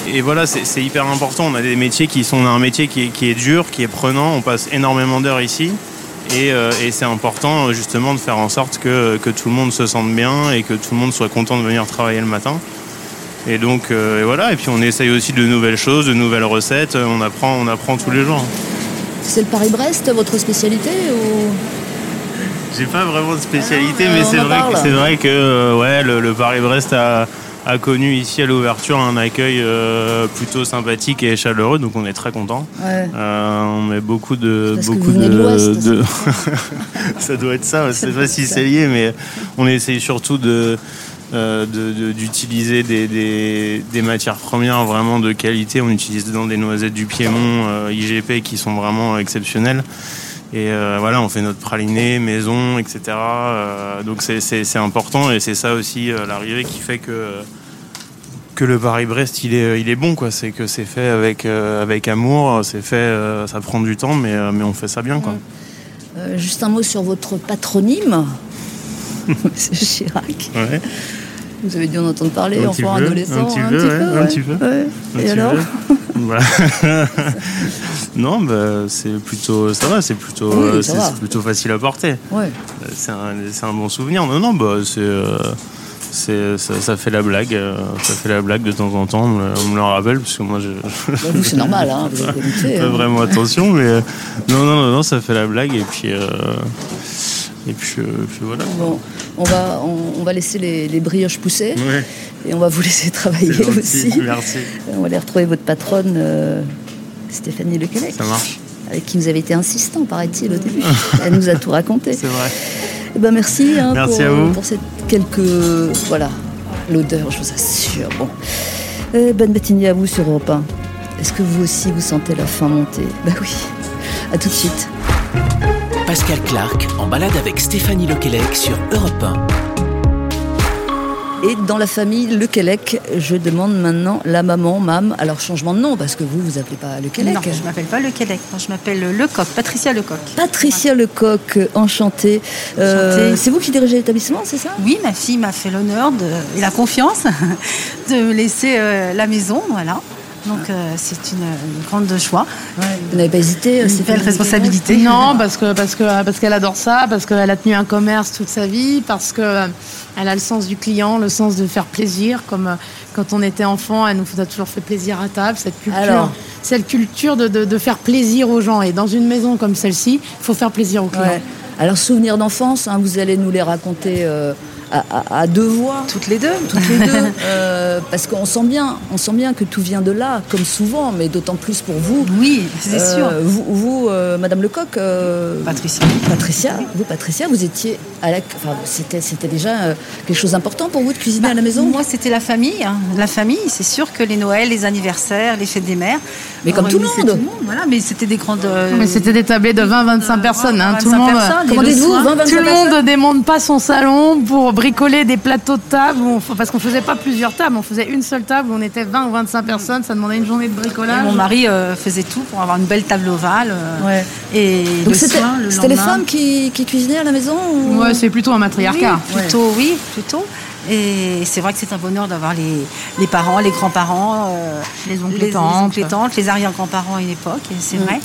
et, et voilà, c'est c'est hyper important. On a des métiers qui sont, on a un métier qui est, qui est dur, qui est prenant. On passe énormément d'heures ici. Et, euh, et c'est important euh, justement de faire en sorte que, que tout le monde se sente bien et que tout le monde soit content de venir travailler le matin. Et donc euh, et voilà, et puis on essaye aussi de nouvelles choses, de nouvelles recettes, on apprend, on apprend tous les jours. C'est le Paris-Brest, votre spécialité ou... J'ai pas vraiment de spécialité, Ah, mais c'est vrai, vrai que euh, ouais, le, le Paris-Brest a, a connu ici à l'ouverture un accueil euh, plutôt sympathique et chaleureux, donc on est très content. Ouais. on met beaucoup de beaucoup de ça doit être ça. Je sais pas si c'est lié, mais on essaye surtout de euh, de- de- d'utiliser des, des- des matières premières vraiment de qualité. On utilise dedans des noisettes du Piémont euh, IGP qui sont vraiment exceptionnelles. Et euh, voilà, on fait notre praliné maison, etc. Euh, donc c'est- important et c'est ça aussi euh, l'arrivée qui fait que que le Paris-Brest il est il est bon quoi. C'est que c'est fait avec avec amour, c'est fait, ça prend du temps, mais mais on fait ça bien quoi. Juste un mot sur votre patronyme, Chirac. Ouais. Vous avez dû en entendre parler, Un enfant, adolescent. un petit peu, ouais, un ouais. petit peu. Ouais. Un Et petit alors non, bah, c'est plutôt, ça va, c'est plutôt, Oui, euh, ça va. plutôt facile à porter. Ouais. Euh, C'est un, bon souvenir. Non, non, bah, c'est, euh, ça, ça fait la blague. euh, ça fait la blague de temps en temps. On me, le rappelle parce que moi, je Bah, vous, c'est normal, hein, vous pas hein. vraiment attention, mais euh, non, non, non, non, ça fait la blague. Et puis, et puis, euh, puis voilà. Bon, on va, on, on va laisser les, les brioches pousser Ouais, et on va vous laisser travailler gentil, aussi. merci. On va aller retrouver votre patronne, euh, Stéphanie Lequelec, Ça marche, avec qui vous avez été insistant, paraît-il, au début. Elle nous a tout raconté. c'est vrai. Eh ben, merci, hein, Merci pour, à vous. pour cette quelques... Voilà, l'odeur, je vous assure. Bon. Euh, bonne matinée à vous sur Europe 1. Est-ce que vous aussi, vous sentez la faim monter? Ben oui. À tout de suite. Pascal Clark en balade avec Stéphanie Lequelec sur Europe 1. Et dans la famille Lequelec, je demande maintenant la maman, mam. Alors, changement de nom, parce que vous, vous appelez pas Lequelec. Non, je m'appelle pas Le Québec, moi, je m'appelle Lecoq, Patricia Lecoq. Patricia Lecoq, enchantée. Euh, Enchantée. c'est vous qui dirigez l'établissement, c'est ça? Oui, ma fille m'a fait l'honneur de- et la confiance de me laisser euh, la maison, voilà. Donc euh, c'est une, une grande joie. Vous n'avez pas hésité Une c'est belle pas- responsabilité. Non, parce que parce que parce qu'elle adore ça, parce qu'elle a tenu un commerce toute sa vie, parce que euh, elle a le sens du client, le sens de faire plaisir. Comme euh, quand on était enfant, elle nous a toujours fait plaisir à table. Cette culture, Alors cette culture de, de, de faire plaisir aux gens. Et dans une maison comme celle-ci, il faut faire plaisir aux clients. Ouais. Alors, souvenirs d'enfance, hein, vous allez nous les raconter euh, à, à- à deux voix. Toutes les deux. toutes les deux, euh, parce qu'on sent bien, on sent bien que tout vient de là, comme souvent, mais d'autant plus pour vous. Oui, c'est Euh, sûr. Vous, vous, euh, Madame Lecoq, Patricia. Patricia, vous, Patricia, vous étiez à la, enfin, c'était, c'était déjà euh, quelque chose d'important pour vous de cuisiner à la maison? Moi, c'était la famille. hein. La famille, c'est sûr que les Noëls, les anniversaires, les fêtes des mères. Mais comme on tout le monde. tout le monde. Voilà, mais c'était des grandes. euh, Mais c'était des tablés de 20-25 personnes. Hein. 25 Tout le monde. personnes, et Comment le dites-vous, soir- 20, 25 Tout le monde démonte pas son salon pour bricoler des plateaux de table, on- parce qu'on faisait pas plusieurs tables, on faisait une seule table où on était 20 ou 25 personnes, ça demandait une journée de et bricolage. mon mari euh, faisait tout pour avoir une belle table ovale. euh, Ouais. Et Donc le c'était, soir, le c'était les femmes qui, qui cuisinaient à la maison ou- Ouais, c'est plutôt un matriarcat. Oui, plutôt, oui, plutôt. Et c'est vrai que c'est un bonheur d'avoir les, les parents, les grands-parents, euh, Les oncles et les, tantes. tantes, les arrière-grands-parents à une époque, c'est vrai.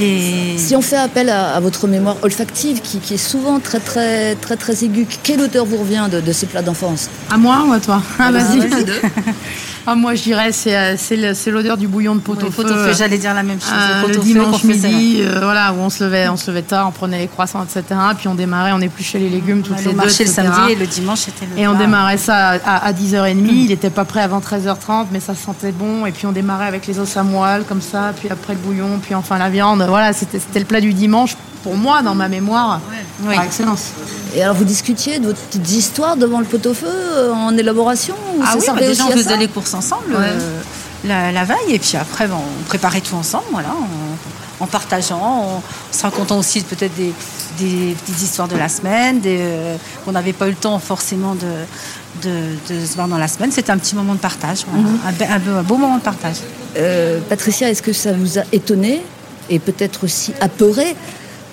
Et Si on fait appel à, à votre mémoire olfactive, qui, qui est souvent très très très très aiguë, quelle odeur vous revient de, de ces plats d'enfance? À moi ou à toi? Ah, vas-y. Vas-y, deux. Ah, moi, je dirais, c'est, euh, c'est, le- c'est l'odeur du bouillon de pot Oui, au pot feu. au feu, j'allais dire la même chose. Euh, le dimanche midi, euh, voilà, où on se levait, on se levait tard, on prenait les croissants, etc. Puis on démarrait, on épluchait les légumes toutes On les deux, le samedi et le dimanche c'était le Et on démarrait ça à, à 10h30. Il n'était pas prêt avant 13h30, mais ça sentait bon. Et puis on démarrait avec les os à moelle, comme ça. Puis après le bouillon, puis enfin la viande. Voilà, c'était c'était le plat du dimanche, pour moi, dans ma mémoire, Oui. par excellence. Et alors vous discutiez de vos petites histoires devant le pot-au-feu en élaboration ou Ah ça oui, bah déjà on faisait les courses ensemble Ouais. euh, la, la veille et puis après bon, on préparait tout ensemble, voilà, en, en partageant, en, en se racontant aussi peut-être des, des petites histoires de la semaine, des, euh, on n'avait pas eu le temps forcément de, de, de se voir dans la semaine. C'était un petit moment de partage, voilà, Mhm. be- un beau moment de partage. Euh, Patricia, est-ce que ça vous a étonné et peut-être aussi apeuré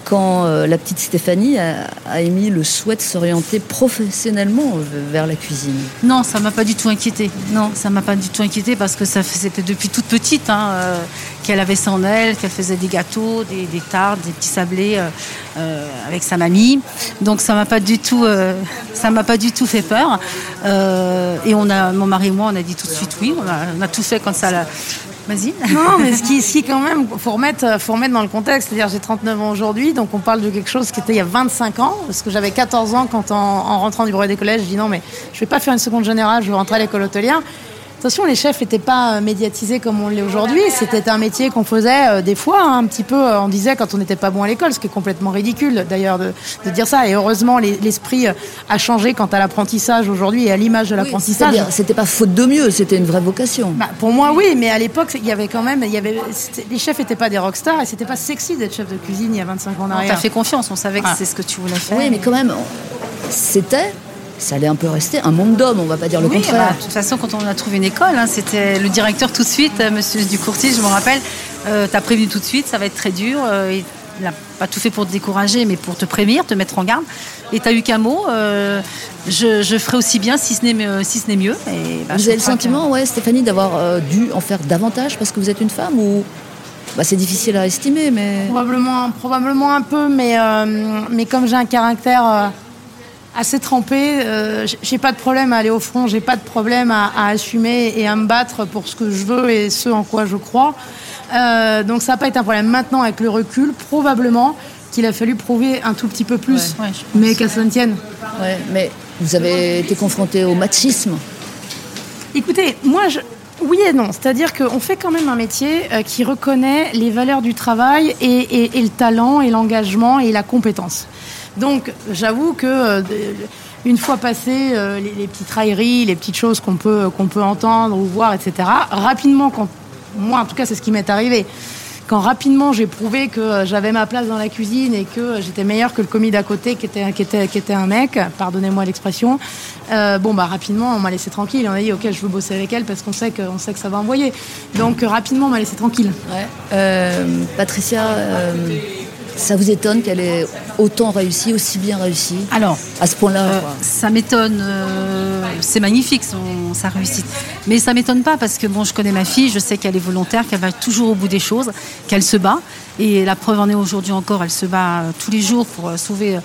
quand euh, la petite Stéphanie a, a émis le souhait de s'orienter professionnellement vers la cuisine Non, ça m'a pas du tout inquiété. Non. Ça m'a pas du tout inquiété parce que ça c'était depuis toute petite hein, euh, qu'elle avait ça en elle, qu'elle faisait des gâteaux, des, des tartes, des petits sablés euh, avec sa mamie. Donc ça m'a pas du tout, euh, ça m'a pas du tout fait peur. Et on a, mon mari et moi, on a dit tout de suite oui. On a, on a tout fait quand ça. Vas-y. Non, mais ce qui, ce qui quand même, faut remettre, faut remettre dans le contexte. C'est-à-dire, j'ai 39 ans aujourd'hui, donc on parle de quelque chose qui était il y a 25 ans, parce que j'avais 14 ans quand en, en rentrant du brevet des collèges, je dis non, mais je vais pas faire une seconde générale, je vais rentrer à l'école hôtelière. Attention, les chefs n'étaient pas euh, médiatisés comme on l'est aujourd'hui. C'était un métier qu'on faisait euh, des fois hein, un petit peu, euh, on disait quand on n'était pas bon à l'école, ce qui est complètement ridicule d'ailleurs de, de dire ça. Et heureusement, les- l'esprit a changé quant à l'apprentissage aujourd'hui et à l'image de l'apprentissage. C'était pas faute de mieux, c'était une vraie vocation. Bah, pour moi, oui, mais à l'époque, il y avait quand même, il y avait, c'était- les chefs n'étaient pas des rockstars et c'était pas sexy d'être chef de cuisine il y a 25 ans en On t'a fait confiance, on savait que Ah. c'est ce que tu voulais faire. oui, mais quand même, c'était, ça allait un peu rester un monde d'hommes, on va pas dire le Oui, contraire. bah, de toute façon, quand on a trouvé une école, hein, c'était le directeur tout de suite, euh, monsieur Ducourtier, je me rappelle, euh, t'as prévenu tout de suite, ça va être très dur. euh, et il n'a pas tout fait pour te décourager, mais pour te prévenir, te mettre en garde. Et t'as eu qu'un mot, euh, je, je ferai aussi bien, si ce n'est mieux. Si ce n'est mieux. Et, bah, vous avez le que- sentiment, ouais, Stéphanie, d'avoir euh, dû en faire davantage parce que vous êtes une femme ou bah, c'est difficile à estimer, mais Probablement, probablement un peu, mais, euh, mais comme j'ai un caractère euh, assez trempée. Euh, j'ai pas de problème à aller au front, j'ai pas de problème à, assumer et à me battre pour ce que je veux et ce en quoi je crois. Euh, donc ça n'a pas été un problème. Maintenant, avec le recul, probablement qu'il a fallu prouver un tout petit peu plus, mais qu'à cela ne tienne. Ouais, mais vous avez été confronté au machisme. Écoutez, moi, je, oui et non. C'est-à-dire qu'on fait quand même un métier euh, qui reconnaît les valeurs du travail et, le talent et l'engagement et la compétence. Donc, j'avoue que euh, une fois passé euh, les, petites railleries, les petites choses qu'on peut, qu'on peut entendre ou voir, etc., rapidement, quand, moi en tout cas, c'est ce qui m'est arrivé quand rapidement j'ai prouvé que euh, j'avais ma place dans la cuisine et que j'étais meilleure que le commis d'à côté qui était, un mec, pardonnez-moi l'expression, euh, bon bah rapidement on m'a laissé tranquille. On a dit ok je veux bosser avec elle parce qu'on sait que, ça va envoyer. Donc rapidement on m'a laissé tranquille. Euh, Patricia, ça vous étonne qu'elle ait autant réussi, aussi bien réussi Alors, à ce point-là euh, Ça m'étonne. Euh, c'est magnifique son, sa réussite. Mais ça m'étonne pas parce que bon, je connais ma fille, je sais qu'elle est volontaire, qu'elle va toujours au bout des choses, qu'elle se bat. Et la preuve en est aujourd'hui encore, elle se bat euh, tous les jours pour sauver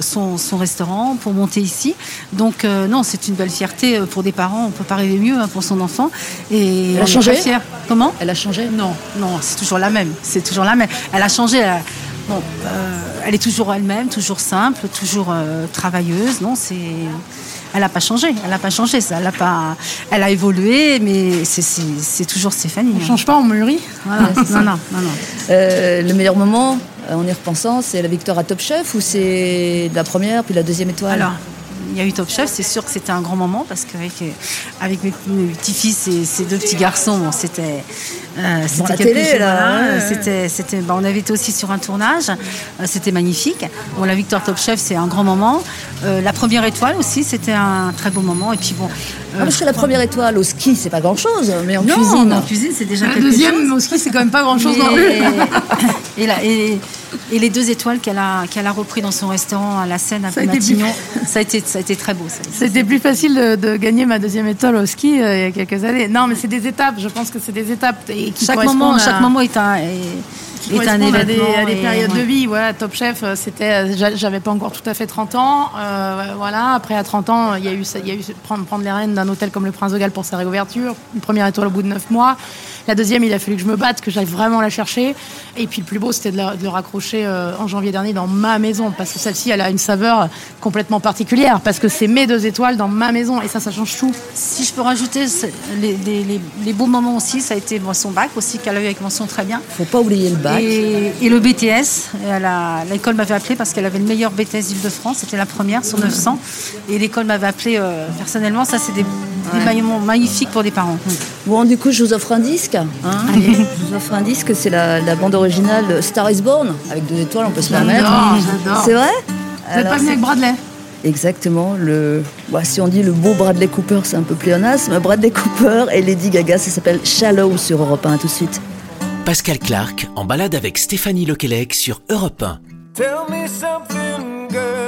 son, restaurant, pour monter ici. Donc non, c'est une belle fierté pour des parents. On peut pas rêver mieux hein, pour son enfant. Et elle a changé? Comment? Elle a changé? Non, non, c'est toujours la même. C'est toujours la même. Elle a changé. Bon, euh, elle est toujours elle-même, toujours simple, toujours euh, travailleuse. Non, c'est elle n'a pas changé, elle n'a pas changé, ça, elle a pas, elle a évolué, mais c'est toujours Stéphanie. On ne hein. change pas, on mûrit. Voilà, non, non, non, euh, le meilleur moment, en y repensant, c'est la victoire à Top Chef ou c'est la première puis la deuxième étoile? Alors, il y a eu Top Chef, c'est sûr que c'était un grand moment parce qu'avec avec mes, petits-fils et ces deux petits garçons, c'était euh, c'était télé, là. C'était, c'était, bah, on avait été aussi sur un tournage, euh, c'était magnifique. Bon, la victoire Top Chef, c'est un grand moment. Euh, la première étoile aussi, c'était un très beau moment. Et puis bon. Ah, parce que la première étoile au ski, c'est pas grand-chose, mais en cuisine. en cuisine, c'est déjà la quelque deuxième, au ski, c'est quand même pas grand-chose non plus. Et, et, et, les deux étoiles qu'elle a, qu'elle a repris dans son restaurant à la Seine à Matignon, ça a été, ça a été très beau. C'était plus facile de, de, gagner ma deuxième étoile au ski il y a quelques années. Non, mais c'est des étapes. Je pense que c'est des étapes chaque moment, chaque moment est un, est, est un événement. À des, périodes de vie. Voilà, Top Chef, euh, c'était, euh, j'avais pas encore tout à fait 30 ans. Euh, voilà, après à 30 ans, il y a eu, il y a eu prendre, prendre les rênes d'un hôtel comme le Prince de Galles pour sa réouverture. Une première étoile au bout de 9 mois. La deuxième, il a fallu que je me batte, que j'aille vraiment la chercher. Et puis le plus beau, c'était de, le raccrocher euh, en janvier dernier dans ma maison, parce que celle-ci, elle a une saveur complètement particulière, parce que c'est mes deux étoiles dans ma maison, et ça, ça change tout. Si je peux rajouter les, beaux moments aussi, ça a été son bac aussi, qu'elle a eu avec mention très bien. Faut pas oublier le bac. Et, le BTS. L'école m'avait appelé parce qu'elle avait le meilleur BTS d'Île-de-France, c'était la première sur 900. Et l'école m'avait appelé euh, personnellement, ça c'est des, des magnifiques pour des parents. Bon, du coup, je vous offre un disque. Hein. je vous offre un disque, c'est la, bande originale Star is Born, avec deux étoiles, on peut se permettre. J'adore, C'est vrai? Vous n'êtes pas venu avec Bradley? Exactement. Le, bah, si on dit le beau Bradley Cooper, c'est un peu pléonasme. Bradley Cooper et Lady Gaga, ça s'appelle Shallow sur Europe 1. tout de suite. Pascal Clark en balade avec Stéphanie Lequelec sur Europe 1. Tell me something, girl.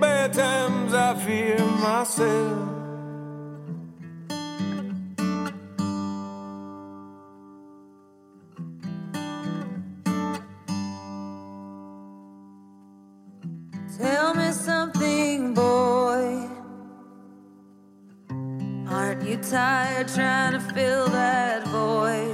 Bad times, I fear myself. Tell me something, boy. Aren't you tired trying to fill that void?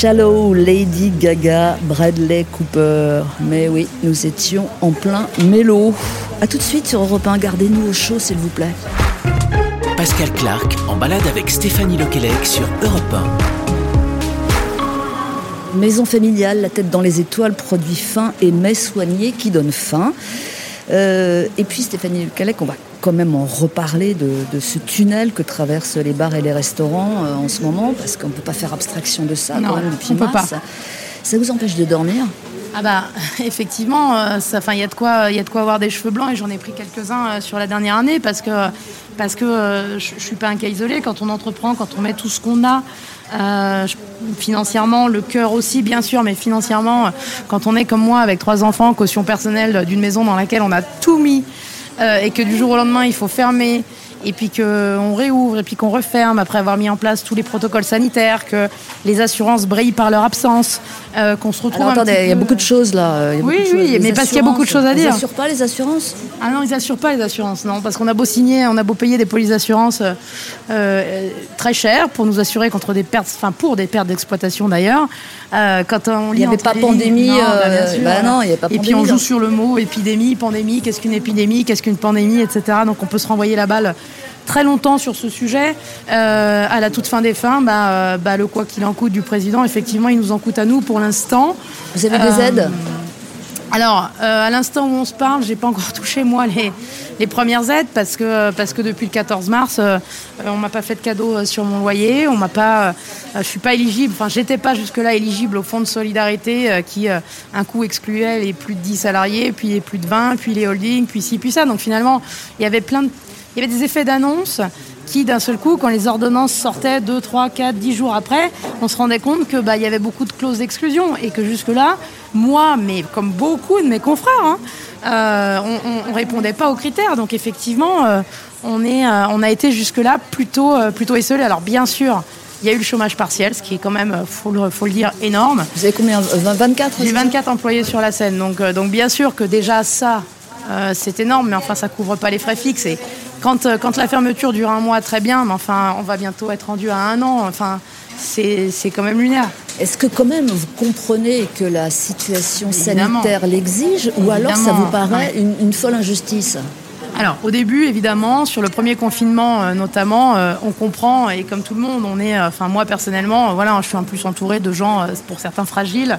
Shallow, Lady Gaga, Bradley Cooper. Mais oui, nous étions en plein mélo. A tout de suite sur Europe 1, gardez-nous au chaud s'il vous plaît. Pascal Clark en balade avec Stéphanie Lequelec sur Europe 1. Maison familiale, la tête dans les étoiles, produit fin et mets soigné qui donne faim. Euh, et puis Stéphanie Lequelec, on va quand même en reparler de, ce tunnel que traversent les bars et les restaurants euh, en ce moment, parce qu'on ne peut pas faire abstraction de ça non, quand même depuis mars. Pas. Ça vous empêche de dormir? Ah bah effectivement, euh, il y a de quoi, il y a de quoi avoir des cheveux blancs et j'en ai pris quelques-uns euh, sur la dernière année parce que parce que je, ne suis pas un cas isolé. Quand on entreprend, quand on met tout ce qu'on a, financièrement, le cœur aussi bien sûr, mais financièrement, quand on est comme moi avec trois enfants, caution personnelle d'une maison dans laquelle on a tout mis euh, et que du jour au lendemain, il faut fermer et puis qu'on réouvre et puis qu'on referme après avoir mis en place tous les protocoles sanitaires, que les assurances brillent par leur absence, euh, qu'on se retrouve. Alors, attendez, il y a beaucoup de choses là. oui, oui, mais parce qu'il y a beaucoup de choses à dire. Ils n'assurent pas les assurances? Ah non, ils n'assurent pas les assurances, non, parce qu'on a beau signer, on a beau payer des polices d'assurance euh, euh, très chères pour nous assurer contre des pertes, enfin pour des pertes d'exploitation d'ailleurs. Quand on il n'y avait pas pandémie, non, bah non, il y a pas Et puis on joue sur le mot épidémie, pandémie, qu'est-ce qu'une épidémie, qu'est-ce qu'une pandémie, etc. Donc on peut se renvoyer la balle très longtemps sur ce sujet. Euh, à la toute fin des fins, bah, euh, bah, le quoi qu'il en coûte du président, effectivement, il nous en coûte à nous pour l'instant. Vous avez des aides? euh, alors, à l'instant où on se parle, j'ai pas encore touché moi les, premières aides parce que parce que depuis le 14 mars, on m'a pas fait de cadeau sur mon loyer, on m'a pas, je suis pas éligible, enfin j'étais pas jusque là éligible au fonds de solidarité qui un coup excluait les plus de 10 salariés, puis les plus de 20, puis les holdings, puis ci, puis ça. Donc finalement, il y avait des effets d'annonce qui, d'un seul coup, quand les ordonnances sortaient 2, 3, 4, 10 jours après, on se rendait compte qu'il bah, y avait beaucoup de clauses d'exclusion et que jusque-là, moi, mais comme beaucoup de mes confrères, hein, euh, on ne répondait pas aux critères. Donc effectivement, euh, on, est, euh, on a été jusque-là plutôt, plutôt esselés. Alors bien sûr, il y a eu le chômage partiel, ce qui est quand même, faut le, faut le dire, énorme. Vous avez combien 24 J'ai 24 employés sur la scène. Donc, donc bien sûr que déjà ça, c'est énorme, mais enfin ça couvre pas les frais fixes. Et quand, euh, quand la fermeture dure un mois, très bien, mais enfin, on va bientôt être rendu à un an. Enfin, c'est quand même lunaire. Est-ce que quand même vous comprenez que la situation sanitaire l'exige ou alors ça vous paraît une, folle injustice alors, au début, évidemment, sur le premier confinement euh, notamment, euh, on comprend, et comme tout le monde, on est, enfin moi personnellement, voilà, je suis en plus entourée de gens, pour certains fragiles,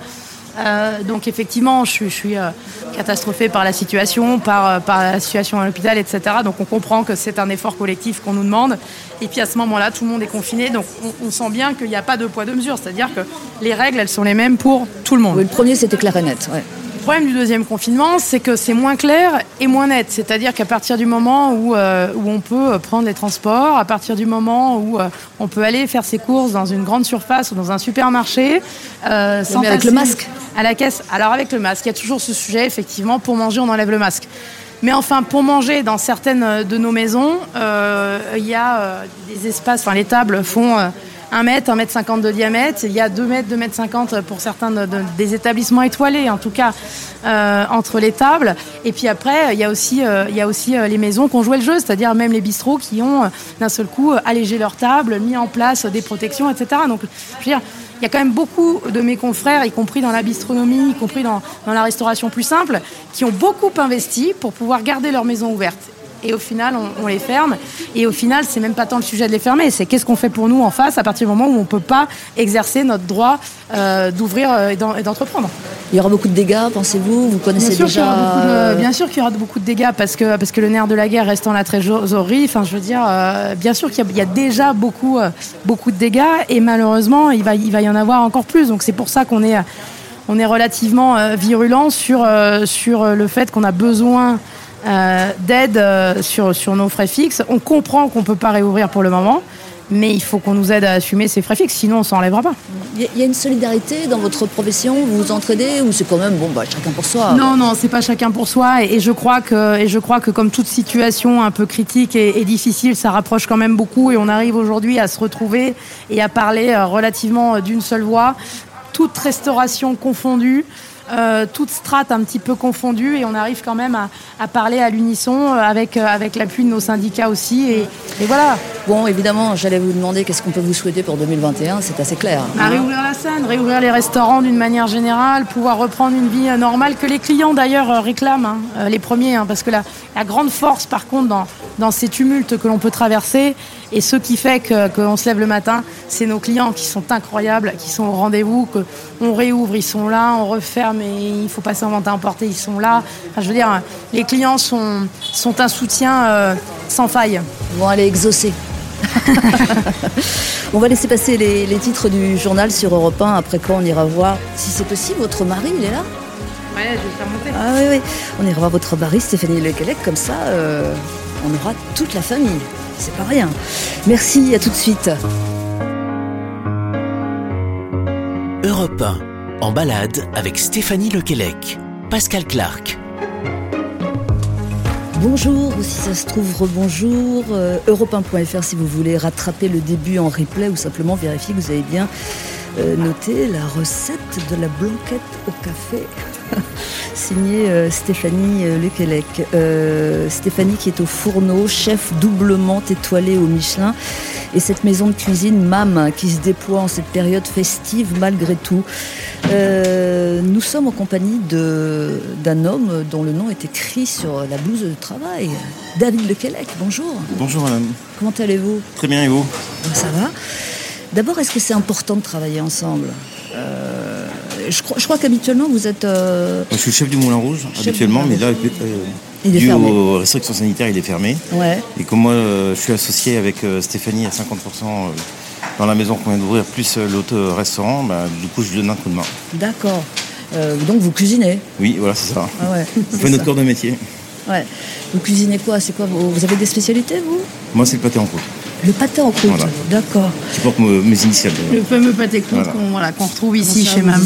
euh, donc effectivement, je, suis euh, catastrophée par la situation, par, euh, la situation à l'hôpital, etc. Donc on comprend que c'est un effort collectif qu'on nous demande. Et puis à ce moment-là, tout le monde est confiné, donc on, sent bien qu'il n'y a pas de poids de mesure, c'est-à-dire que les règles, elles sont les mêmes pour tout le monde. le premier, c'était net. Le problème du deuxième confinement, c'est que c'est moins clair et moins net. C'est-à-dire qu'à partir du moment où, euh, où on peut prendre les transports, à partir du moment où euh, on peut aller faire ses courses dans une grande surface ou dans un supermarché, euh, sans avec le masque À la caisse. Alors avec le masque, il y a toujours ce sujet, effectivement, pour manger, on enlève le masque. Mais enfin, pour manger dans certaines de nos maisons, il y a des espaces, enfin les tables font 1 mètre, 1 mètre 50 de diamètre. Il y a 2 mètres, 2 mètres 50 pour certains des établissements étoilés, en tout cas, euh, entre les tables. Et puis après, il y a aussi, euh, euh, les maisons qui ont joué le jeu, c'est-à-dire même les bistrots qui ont d'un seul coup allégé leurs tables, mis en place des protections, etc. Donc, je veux dire, il y a quand même beaucoup de mes confrères, y compris dans la bistronomie, y compris dans, dans la restauration plus simple, qui ont beaucoup investi pour pouvoir garder leur maison ouverte et au final on, les ferme et au final c'est même pas tant le sujet de les fermer c'est qu'est-ce qu'on fait pour nous en face à partir du moment où on peut pas exercer notre droit euh, d'ouvrir euh, et d'entreprendre. Il y aura beaucoup de dégâts, pensez-vous? Vous connaissez bien déjà sûr Bien sûr qu'il y aura beaucoup de dégâts parce que, parce que le nerf de la guerre restant la trésorerie, enfin je veux dire, euh, bien sûr qu'il y, a déjà beaucoup, beaucoup de dégâts et malheureusement il va, il va y en avoir encore plus. Donc c'est pour ça qu'on est, on est relativement virulent sur, sur le fait qu'on a besoin euh, d'aide euh, sur, sur nos frais fixes. On comprend qu'on ne peut pas réouvrir pour le moment, mais il faut qu'on nous aide à assumer ces frais fixes, sinon on s'en enlèvera pas. Il y a une solidarité dans votre profession, vous vous entraidez ou c'est quand même bon, bah, chacun pour soi? Non, non, c'est pas chacun pour soi et, je crois que, et je crois que comme toute situation un peu critique et, difficile, ça rapproche quand même beaucoup et on arrive aujourd'hui à se retrouver et à parler euh, relativement d'une seule voix, toute restauration confondue. Euh, toutes strates un petit peu confondues et on arrive quand même à, parler à l'unisson euh, avec, euh, avec l'appui de nos syndicats aussi. Et, voilà. Bon, évidemment, j'allais vous demander qu'est-ce qu'on peut vous souhaiter pour 2021, c'est assez clair. À réouvrir la scène, réouvrir les restaurants d'une manière générale, pouvoir reprendre une vie euh, normale que les clients d'ailleurs réclament, hein, les premiers, hein, parce que la, la grande force par contre dans, dans ces tumultes que l'on peut traverser et ce qui fait que- qu'on se lève le matin, c'est nos clients qui sont incroyables, qui sont au rendez-vous, qu'on réouvre, ils sont là, on referme et il faut pas s'inventer à emporter, ils sont là. Enfin, je veux dire, les clients sont, sont un soutien euh, sans faille. Ils vont aller exaucer. on va laisser passer les, les titres du journal sur Europe 1, après quoi on ira voir, si c'est possible, votre mari, il est là? Ouais, je vais faire monter. Ah oui, oui. On ira voir votre mari, Stéphanie Lequelec, comme ça, euh, on aura toute la famille. C'est pas rien. Merci, à tout de suite. Europe 1, en balade avec Stéphanie Lequelec. Pascal Clark. Bonjour, ou si ça se trouve, rebonjour. Euh, Europe1.fr si vous voulez rattraper le début en replay ou simplement vérifier que vous avez bien euh, noté la recette de la blanquette au café. Signée euh, Stéphanie euh, Lequelec. Euh, Stéphanie qui est au fourneau, chef doublement étoilé au Michelin. Et cette maison de cuisine MAM qui se déploie en cette période festive malgré tout. Euh, nous sommes en compagnie d'un homme dont le nom est écrit sur la blouse de travail. David Lequelec, bonjour. Bonjour madame. Comment allez-vous? Très bien et vous? Ça va D'abord, est-ce que c'est important de travailler ensemble? Euh, je, crois, qu'habituellement, vous êtes... euh, Je suis chef du Moulin Rouge habituellement, mais là, euh, dû fermé. aux restrictions sanitaires, il est fermé. Ouais. Et comme moi, euh, je suis associé avec euh, Stéphanie à 50% euh, dans la maison qu'on vient d'ouvrir, plus l'autre restaurant, bah, du coup, je lui donne un coup de main. D'accord. Donc, vous cuisinez? Oui, voilà, c'est ça. Ah ouais. On c'est fait notre corps de métier. Ouais. Vous cuisinez quoi? C'est quoi Vous avez des spécialités, vous? Moi, c'est le pâté en croûte. Le pâté en croûte. Voilà. D'accord. qui porte mes, initiales. Le fameux pâté croûte Voilà. qu'on voilà, retrouve ici chez Mam.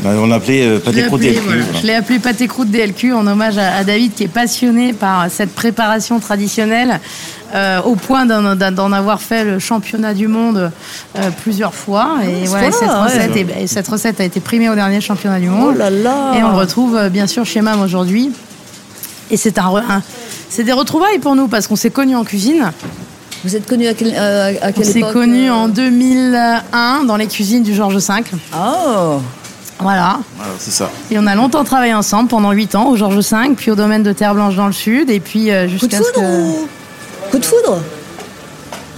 Bah, on l'appelait euh, pâté croûte DLQ. voilà, voilà. je l'ai appelé pâté croûte DLQ en hommage à, à David qui est passionné par cette préparation traditionnelle euh, au point d'en avoir fait le championnat du monde euh, plusieurs fois. Et ce voilà, cette, ouais. recette est- et cette recette a été primée au dernier championnat du Oh monde. là là Et on le retrouve euh, bien sûr chez Mam aujourd'hui. Et c'est un, re- un- c'est des retrouvailles pour nous parce qu'on s'est connus en cuisine. Vous êtes connu à, quel- euh, à On quelle s'est époque connus euh en 2001 dans les cuisines du Georges V. Oh Voilà. Voilà, c'est ça. Et on a longtemps travaillé ensemble pendant 8 ans au Georges V, puis au domaine de Terre Blanche dans le sud, et puis euh, Coup de jusqu'à ce foudre que... ou... Coup de foudre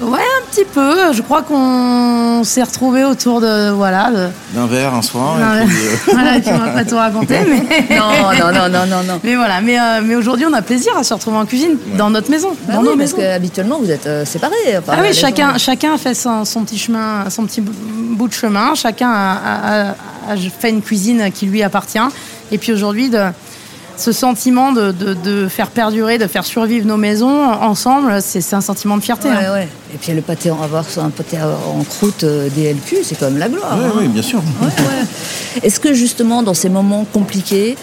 Ouais, un petit peu. Je crois qu'on s'est retrouvés autour de... Voilà. de- D'un verre un soir. et puis, euh, voilà, tu m'as pas tout raconté, mais... Non, non, non, non, non, non. Mais voilà, mais, euh, mais aujourd'hui on a plaisir à se retrouver en cuisine, dans notre maison, Bah dans oui, nos parce maisons. qu'habituellement, vous êtes euh, séparés. Ah oui, chacun, gens- chacun fait son, son petit chemin, son petit bout de chemin. Chacun a, a- a- a fait une cuisine qui lui appartient. Et puis aujourd'hui, de, ce sentiment de, de- de faire perdurer, de faire survivre nos maisons ensemble, c'est un sentiment de fierté. Ouais, hein. ouais. Et puis le pâté en avoir un pâté en croûte euh, DLQ, c'est quand même la gloire. ouais, hein. ouais, bien sûr. Ouais, ouais. Est-ce que justement dans ces moments compliqués,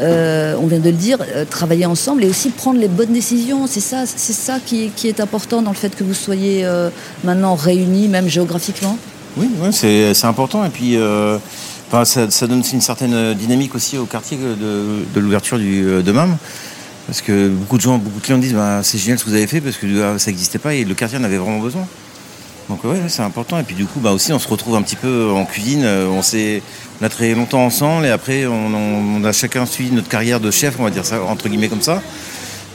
euh, on vient de le dire, euh, travailler ensemble et aussi prendre les bonnes décisions, c'est ça, c'est ça qui, qui est important dans le fait que vous soyez euh, maintenant réunis, même géographiquement? Oui, ouais, c'est c'est important. Et puis, euh, ça, donne une certaine dynamique aussi au quartier de, l'ouverture du- euh, de MAM. Parce que beaucoup de gens, beaucoup de clients disent bah, c'est génial ce que vous avez fait parce que euh, ça n'existait pas et le quartier en avait vraiment besoin. Donc ouais, c'est important. Et puis du coup, bah, aussi, on se retrouve un petit peu en cuisine. Euh, On, s'est, on a travaillé longtemps ensemble et après, on a chacun suivi notre carrière de chef, on va dire ça entre guillemets comme ça.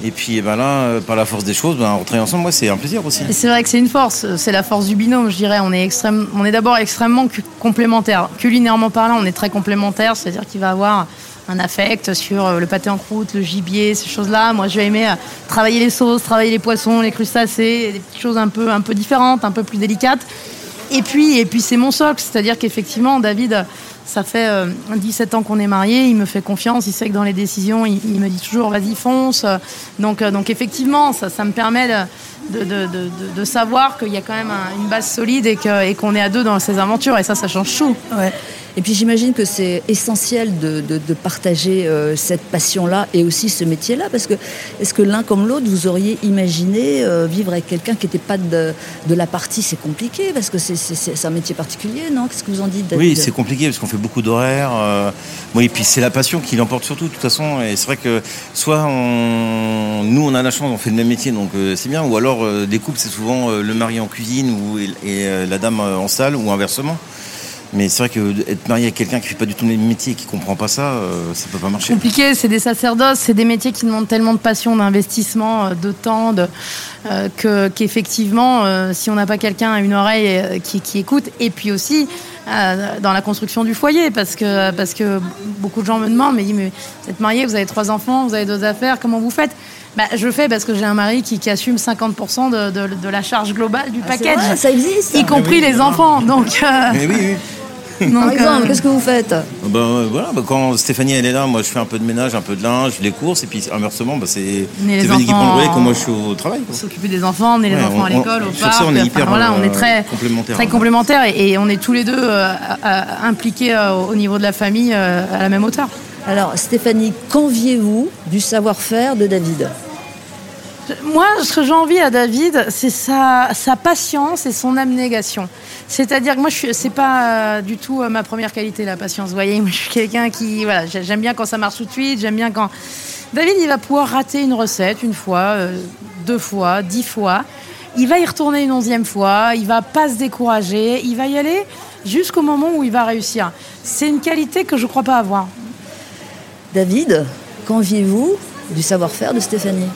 Et puis eh ben là, euh, par la force des choses, ben, on ensemble, moi, c'est un plaisir aussi. C'est vrai que c'est une force, c'est la force du binôme, je dirais. On est, extrême, on est d'abord extrêmement complémentaires. Culinairement parlant, on est très complémentaires, c'est-à-dire qu'il va avoir un affect sur euh, le pâté en croûte, le gibier, ces choses-là. Moi, je vais aimer euh, travailler les sauces, travailler les poissons, les crustacés, des petites choses un peu, un peu différentes, un peu plus délicates. Et puis, et puis c'est mon socle, c'est-à-dire qu'effectivement, David, ça fait euh, 17 ans qu'on est mariés, il me fait confiance, il sait que dans les décisions, il, me dit toujours vas-y fonce. Donc, euh, effectivement, ça me permet de, de, de- de- de- de savoir qu'il y a quand même un- une base solide et que- et qu'on est à deux dans ces aventures. Et ça, ça change tout. Ouais. Et puis j'imagine que c'est essentiel de, de- de partager euh, cette passion-là et aussi ce métier-là, parce que est-ce que l'un comme l'autre, vous auriez imaginé euh, vivre avec quelqu'un qui n'était pas de, de la partie? C'est compliqué, parce que c'est- c'est c'est un métier particulier, non? Qu'est-ce que vous en dites, David? Oui, c'est compliqué parce qu'on fait beaucoup d'horaires. euh, oui, et puis c'est la passion qui l'emporte surtout, de toute façon. Et c'est vrai que soit on, nous, on a la chance, on fait le même métier, donc euh, c'est bien. Ou alors, euh, des couples, c'est souvent euh, le mari en cuisine ou, et, euh, la dame en salle ou inversement. Mais c'est vrai que être marié avec quelqu'un qui fait pas du tout le métier et qui comprend pas ça, ça peut pas marcher. compliqué, c'est des sacerdoces, c'est des métiers qui demandent tellement de passion, d'investissement, de temps, que, qu'effectivement, si on n'a pas quelqu'un à une oreille qui, qui écoute, et puis aussi dans la construction du foyer, parce que, parce que beaucoup de gens me demandent, mais, mais vous êtes marié, vous avez trois enfants, vous avez deux affaires, comment vous faites? Bah, je le fais parce que j'ai un mari qui, qui assume 50% de, de, de la charge globale du Ah, package, vrai, ça existe. y compris les enfants. Donc, euh, Mais oui, oui. Par donc, exemple, euh, qu'est-ce que vous faites Ben, euh, voilà, ben, quand Stéphanie elle est là, moi je fais un peu de ménage, un peu de linge, les courses, et puis inversement, ben, c'est Stéphanie qui prend le relais quand moi je suis au travail. s'occuper des enfants, emmener les Ouais, enfants à l'école, on- au sur parc. ça, on est Enfin, hyper, voilà, on est très complémentaires. très complémentaires et, et on est tous les deux euh, impliqués euh, au niveau de la famille euh, à la même hauteur. Alors, Stéphanie, qu'enviez-vous du savoir-faire de David? Moi, ce que j'envie à David, c'est sa, patience et son abnégation. C'est-à-dire que moi, suis, c'est pas euh, du tout euh, ma première qualité, la patience. Vous voyez, moi, je suis quelqu'un qui, voilà, j'ai- j'aime bien quand ça marche tout de suite, j'aime bien quand. David, il va pouvoir rater une recette une fois, euh, deux fois, dix fois. Il va y retourner une onzième fois. Il va pas se décourager. Il va y aller jusqu'au moment où il va réussir. C'est une qualité que je crois pas avoir. David, qu'enviez-vous du savoir-faire de Stéphanie?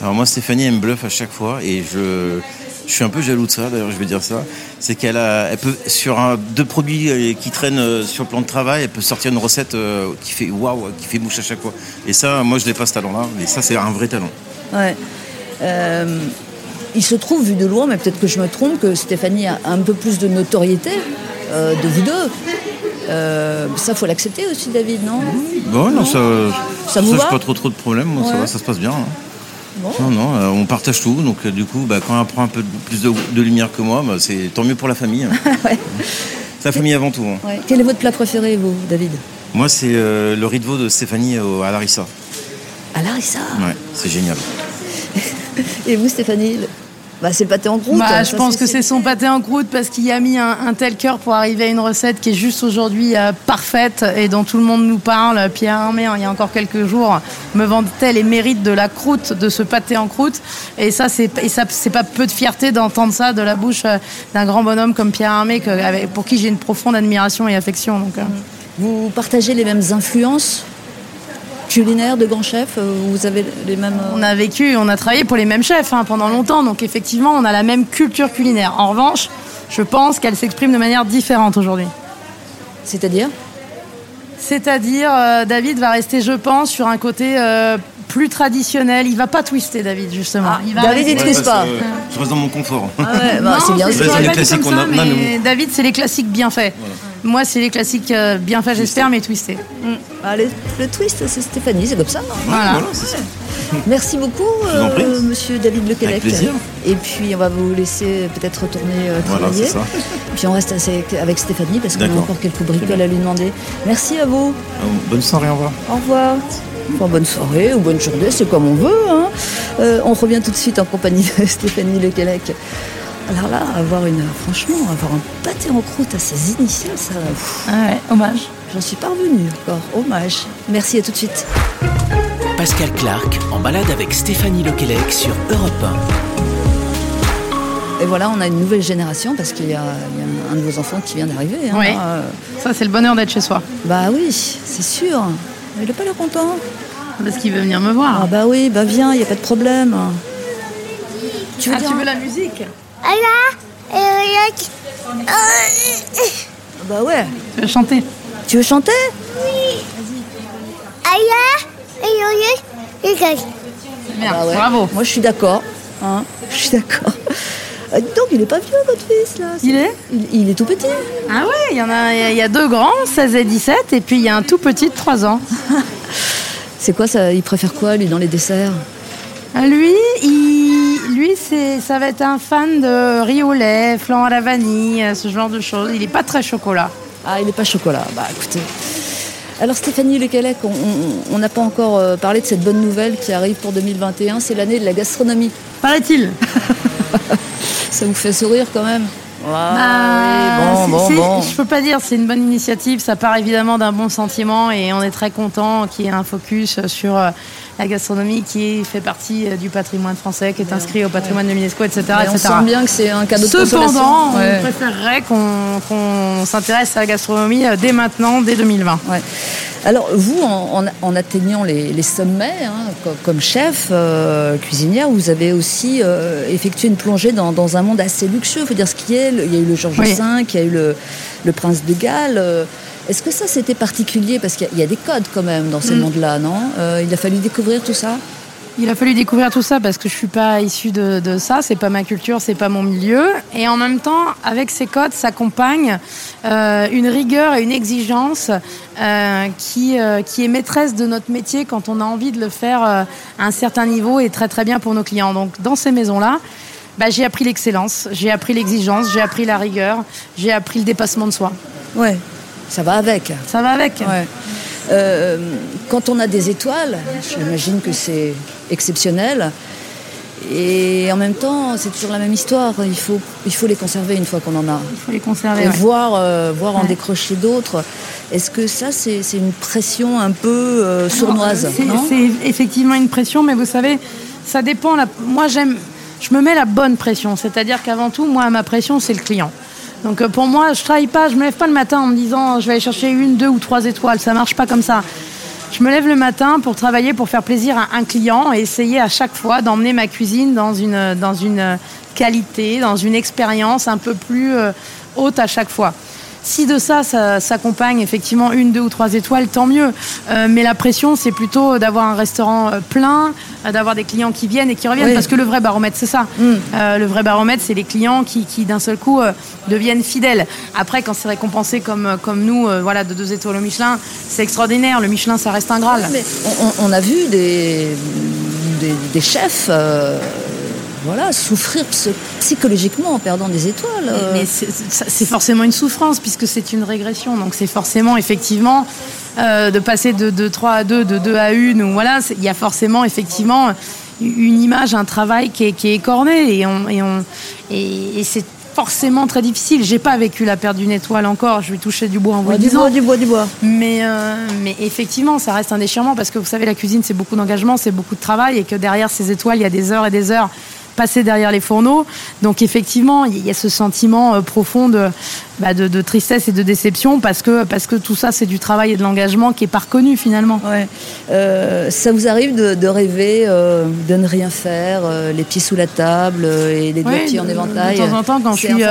Alors moi Stéphanie elle me bluffe à chaque fois et je, je suis un peu jaloux de ça d'ailleurs je vais dire ça. C'est qu'elle a, elle peut sur un, deux produits euh, qui traînent euh, sur le plan de travail, elle peut sortir une recette euh, qui fait waouh, qui fait mouche à chaque fois. Et ça moi je l'ai pas ce talent-là, mais ça c'est un vrai talent. Ouais. Euh, il se trouve, vu de loin, mais peut-être que je me trompe, que Stéphanie a un peu plus de notoriété euh, de vous deux. Euh, ça, faut l'accepter aussi, David, non? Bon non ça, Ça vous va? pas trop trop de problèmes, moi ça Ouais. va, ça se passe bien. hein. Non non, euh, on partage tout, donc euh, du coup bah, quand elle prend un peu de- plus de, de lumière que moi, bah, c'est tant mieux pour la famille. hein. Ouais. La famille avant tout. hein. Ouais. Quel est votre plat préféré, vous, David? Moi c'est euh, le riz de veau de Stéphanie au- à Larissa. À Larissa? Ouais, c'est génial. Et vous, Stéphanie bah, C'est pâté en croûte. Bah, je pense que c'est son pâté en croûte parce qu'il a mis un, un tel cœur pour arriver à une recette qui est juste aujourd'hui euh, parfaite et dont tout le monde nous parle. Pierre Hermé, hein, il y a encore quelques jours, me vantait les mérites de la croûte, de ce pâté en croûte. Et ça, c'est et ça, c'est pas peu de fierté d'entendre ça de la bouche euh, d'un grand bonhomme comme Pierre Hermé, pour qui j'ai une profonde admiration et affection. Donc, euh. Vous partagez les mêmes influences? Culinaires de grands chefs euh, Vous avez les mêmes. euh, On a vécu, on a travaillé pour les mêmes chefs hein, pendant longtemps, donc effectivement, on a la même culture culinaire. En revanche, je pense qu'elle s'exprime de manière différente aujourd'hui. C'est-à-dire? C'est-à-dire, euh, David va rester, je pense, sur un côté euh, plus traditionnel. Il va pas twister, David, justement. Ah, il va David, rester- il twiste pas. euh, je reste dans mon confort. Ah ouais, bah, Non, c'est bien c'est- les pas dit classiques comme qu'on ça, a- non, mais mais David, c'est les classiques bien faits. Moi, c'est les classiques euh, bien faits, j'espère, mais twistés. Ah, le, le twist, c'est Stéphanie, c'est comme ça. Voilà. Voilà, c'est ça. Merci beaucoup, euh, monsieur David. Avec plaisir. Et puis, on va vous laisser peut-être retourner euh, Voilà, travailler. c'est ça. Puis, on reste avec Stéphanie parce qu'on a encore quelques bricoles à lui demander. Merci à vous. Euh, Bonne soirée, au revoir. Au revoir. Enfin, bonne soirée ou bonne journée, c'est comme on veut. hein. Euh, on revient tout de suite en compagnie de Stéphanie Lequelec. Alors là, avoir une, franchement, avoir un pâté en croûte à ses initiales, ça, pff, Ah ouais, hommage. j'en suis pas revenue encore. Hommage. Merci, à tout de suite. Pascal Clark en balade avec Stéphanie Lequelec sur Europe Et voilà, on a une nouvelle génération parce qu'il y, a il y a un de vos enfants qui vient d'arriver. hein. Oui. Euh, Ça, c'est le bonheur d'être chez soi. bah oui, c'est sûr. Il n'a pas l'air content. Parce qu'il veut venir me voir. Ah bah oui, bah viens, il n'y a pas de problème. Tu veux Ah, dire tu veux la musique Bah ouais. Tu veux chanter? Tu veux chanter? Bien, Bah ouais. bravo. Moi, je suis d'accord. hein. Je suis d'accord. Euh, donc, il est pas vieux, votre fils, là. Il est? Il, il est tout petit. Ah ouais, il y en a, il y a- il y a deux grands, 16 et 17, et puis il y a un tout petit de 3 ans. C'est quoi ça? Il préfère quoi, lui, dans les desserts? Lui, il, lui c'est, ça va être un fan de riz au lait, flan à la vanille, euh, ce genre de choses. Il n'est pas très chocolat. Ah, il n'est pas chocolat. Bah, écoutez. Alors, Stéphanie Lequelec, on- n'a pas encore euh, parlé de cette bonne nouvelle qui arrive pour 2021. C'est l'année de la gastronomie. Paraît-il. Ça vous fait sourire quand même? Ah, Ah, oui, c'est- bon, bon, bon. Je peux pas dire, c'est une bonne initiative. Ça part évidemment d'un bon sentiment et on est très content qu'il y ait un focus sur euh, la gastronomie qui fait partie euh, du patrimoine français, qui est inscrit au patrimoine de l'UNESCO, etc. On etc. sent bien que c'est un cadeau de Cependant, on Ouais. préférerait qu'on s'intéresse à la gastronomie euh, dès maintenant, dès 2020. Ouais. Alors, vous, en, atteignant les, les sommets, hein, co- comme, chef euh, cuisinière, vous avez aussi euh, effectué une plongée dans, dans un monde assez luxueux. Il faut dire ce qui est. Le- Il y a eu le Georges Oui. V, il y a eu le, le prince de Galles. Euh, Est-ce que ça, c'était particulier? Parce qu'il y, a- il y a des codes quand même dans ces Mm. mondes-là, non? Euh, Il a fallu découvrir tout ça? Il a fallu découvrir tout ça parce que je suis pas issue de, de ça, c'est pas ma culture, c'est pas mon milieu. Et en même temps, avec ces codes s'accompagne euh, une rigueur et une exigence euh, qui, euh, qui est maîtresse de notre métier quand on a envie de le faire à un certain niveau et très très bien pour nos clients. Donc dans ces maisons-là, bah, j'ai appris l'excellence, j'ai appris l'exigence, j'ai appris la rigueur, j'ai appris le dépassement de soi. Ouais, ça va avec. Ça va avec. Ouais. Euh, quand on a des étoiles, j'imagine que c'est exceptionnel. Et en même temps, c'est toujours la même histoire. Il faut, il faut les conserver une fois qu'on en a. Il faut les conserver. Et ouais. voir, euh, voir en décrocher d'autres. Est-ce que ça, c'est une pression un peu euh, sournoise C'est- effectivement une pression, mais vous savez, ça dépend. La... Moi, j'aime, je me mets la bonne pression. C'est-à-dire qu'avant tout, moi, ma pression, c'est le client. Donc euh, pour moi, je travaille pas, je me lève pas le matin en me disant je vais aller chercher une, deux ou trois étoiles. Ça marche pas comme ça. Je me lève le matin pour travailler, pour faire plaisir à un client et essayer à chaque fois d'emmener ma cuisine dans une, qualité, dans une expérience un peu plus euh, haute à chaque fois. Si de ça, ça s'accompagne effectivement une, deux ou trois étoiles, tant mieux. Euh, mais la pression, c'est plutôt d'avoir un restaurant euh, plein, euh, d'avoir des clients qui viennent et qui reviennent. Oui. Parce que le vrai baromètre, c'est ça. Mm. Euh, le vrai baromètre, c'est les clients qui, qui d'un seul coup, euh, deviennent fidèles. Après, quand c'est récompensé comme, comme nous, voilà, de deux étoiles au Michelin, c'est extraordinaire. Le Michelin, ça reste un Graal. Mais on, a vu des, des, des chefs voilà, souffrir psy- psychologiquement en perdant des étoiles. euh. Mais c'est- c'est forcément une souffrance puisque c'est une régression. Donc c'est forcément effectivement euh, de passer de, de 3 à 2, de 2 à 1. Ou voilà, il y a forcément effectivement une image, un travail qui est, qui est écorné et, on, et, on, et, et c'est forcément très difficile. J'ai pas vécu la perte d'une étoile encore. Je vais toucher du bois en vous Ouais, du bois, du bois, du bois. Mais, euh, mais effectivement, ça reste un déchirement parce que vous savez, la cuisine, c'est beaucoup d'engagement, c'est beaucoup de travail et que derrière ces étoiles, il y a des heures et des heures passées derrière les fourneaux. Donc effectivement, il y a ce sentiment euh, profond de, bah, de, de tristesse et de déception parce que, parce que tout ça, c'est du travail et de l'engagement qui est pas reconnu finalement. Ouais. Euh, ça vous arrive de, de rêver euh, de ne rien faire, euh, les pieds sous la table et les doigts Oui, petits en éventail? De temps en temps, quand je suis,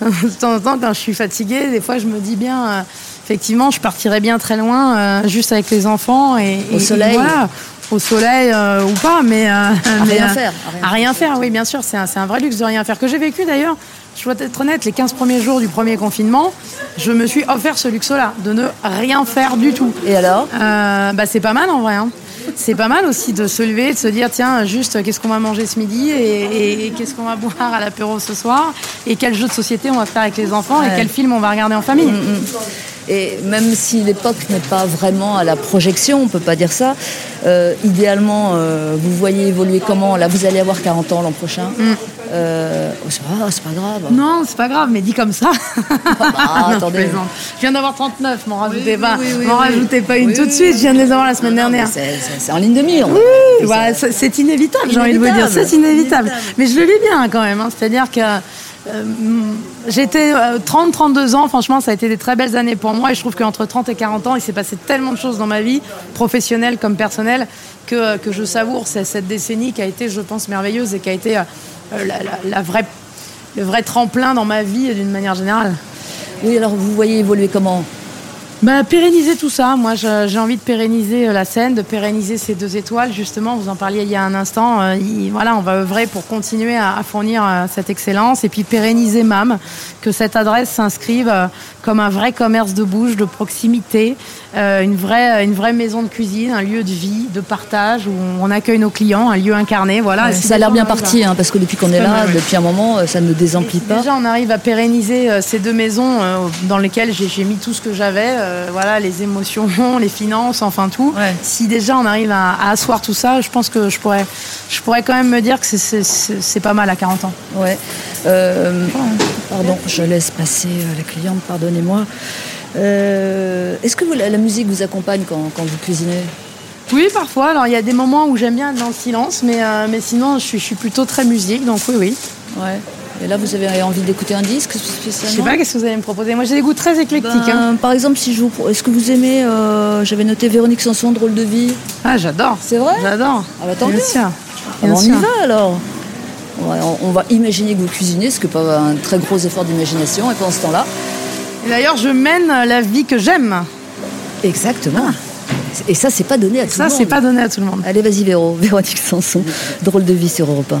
de temps en temps, quand je suis fatiguée, des fois, je me dis bien, effectivement, je partirais bien très loin, euh, juste avec les enfants et Au et- et soleil. voilà, au soleil euh, ou pas, mais euh, mais, rien euh, faire, à rien À rien faire, oui, bien sûr, c'est un, vrai luxe de rien faire que j'ai vécu d'ailleurs. Je dois être honnête, les 15 premiers jours du premier confinement, je me suis offert ce luxe-là, de ne rien faire du tout. Et alors? Bah, c'est pas mal en vrai. hein. C'est pas mal aussi de se lever, de se dire tiens, juste qu'est-ce qu'on va manger ce midi et, et- et qu'est-ce qu'on va boire à l'apéro ce soir et quel jeu de société on va faire avec les enfants Ouais. et quel film on va regarder en famille. Et même si l'époque n'est pas vraiment à la projection, on peut pas dire ça, euh, idéalement, euh, vous voyez évoluer comment Là, vous allez avoir 40 ans l'an prochain. Euh, oh, c'est pas, c'est pas grave. Non, c'est pas grave, mais dit comme ça. Ah, Non, attendez. je plaisante. Je viens d'avoir 39, m'en rajoutez oui, pas. oui, oui, m'en rajoutez pas une tout de suite, je viens de les avoir la semaine dernière. C'est, en ligne de mire. Oui, voilà, c'est inévitable, j'ai envie de vous dire, c'est inévitable. Inévitable. Mais je le vis bien quand même, hein. c'est-à-dire que euh, j'étais 30-32 ans, franchement, ça a été des très belles années pour moi et je trouve qu'entre 30 et 40 ans, il s'est passé tellement de choses dans ma vie, professionnelle comme personnelle, que, que je savoure cette décennie qui a été, je pense, merveilleuse et qui a été euh, le vrai tremplin dans ma vie d'une manière générale. Oui, alors vous voyez évoluer comment? Bah, pérenniser tout ça. Moi, j'ai envie de pérenniser euh, la scène, de pérenniser ces deux étoiles. Justement, vous en parliez il y a un instant. Euh, il- voilà, on va œuvrer pour continuer à, à fournir euh, cette excellence et puis pérenniser MAM, que cette adresse s'inscrive euh, comme un vrai commerce de bouche, de proximité, une, vraie, une vraie maison de cuisine, un lieu de vie, de partage où on accueille nos clients, un lieu incarné. Voilà. Ouais, Ça a l'air bien parti, hein, parce que depuis qu'on est là, depuis un moment, ça ne désemplit pas. Déjà, on arrive à pérenniser ces deux maisons dans lesquelles j'ai mis tout ce que j'avais, euh, voilà, les émotions, les finances, enfin tout. Ouais. Si déjà on arrive à, à asseoir tout ça, je pense que je pourrais, je pourrais quand même me dire que c'est- pas mal à 40 ans. Ouais. Euh, pardon, je laisse passer euh, la cliente, pardonnez-moi. Est-ce que vous- la, la musique vous accompagne quand, quand vous cuisinez? Oui, parfois. Alors, il y a des moments où j'aime bien être dans le silence, mais, euh, mais sinon, je suis, je suis plutôt très musique, donc oui, oui. Ouais. Et là, vous avez envie d'écouter un disque Je spécialement sais pas, qu'est-ce que vous allez me proposer? Moi, j'ai des goûts très éclectiques. Ben, hein. Par exemple, si je vous, est-ce que vous aimez euh, J'avais noté Véronique Sanson, drôle de vie. Ah, j'adore. C'est vrai? J'adore. Ah bah, tant mieux. Ah bah, on y va alors. On, on va imaginer que vous cuisinez, ce qui n'est pas un très gros effort d'imagination. Et pendant ce temps-là, Et D'ailleurs, je mène la vie que j'aime. exactement. Et ça, c'est pas donné à tout Ça, le monde. c'est pas donné à tout le monde. Allez, vas-y, Véro. Véronique Sanson, drôle de vie sur Europe 1.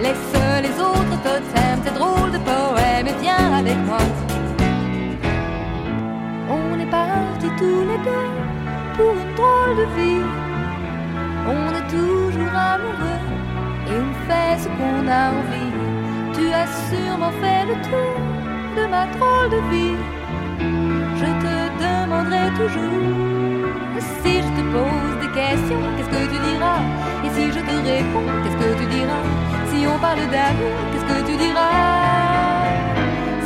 Laisse les autres totems, tes drôles de poèmes et viens avec moi. On est partis tous les deux pour une drôle de vie. On est toujours amoureux et on fait ce qu'on a envie. Tu as sûrement fait le tour de ma drôle de vie. Je te demanderai toujours si je te pose qu'est-ce que tu diras? Et si je te réponds, qu'est-ce que tu diras? Si on parle d'amour, qu'est-ce que tu diras?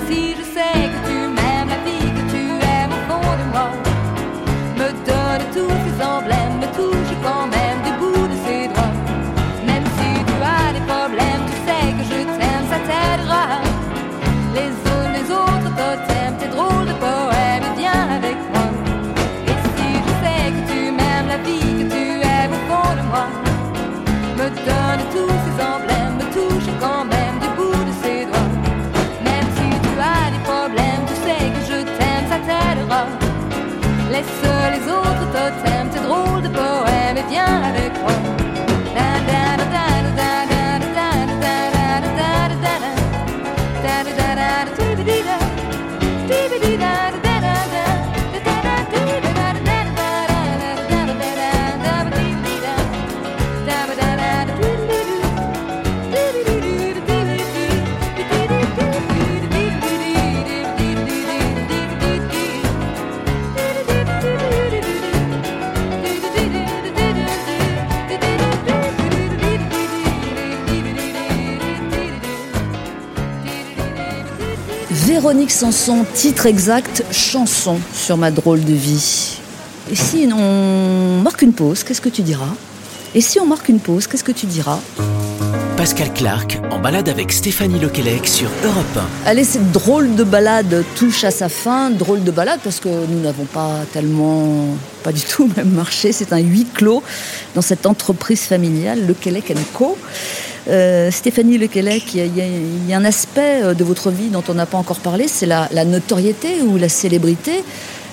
Si je sais que tu m'aimes la vie, que tu aimes au fond de moi, me donne tous ces emblèmes, I Véronique Sanson, titre exact, chanson sur ma drôle de vie. Et si on marque une pause, qu'est-ce que tu diras? Et si on marque une pause, qu'est-ce que tu diras? Pascal Clark en balade avec Stéphanie Lequelec sur Europe Allez, cette drôle de balade touche à sa fin. Drôle de balade parce que nous n'avons pas tellement, pas du tout même marché. C'est un huis clos dans cette entreprise familiale, Lequelec Co. Euh, Stéphanie Lequelec, il y, a- y y un aspect euh, de votre vie dont on n'a pas encore parlé, c'est la, la notoriété ou la célébrité.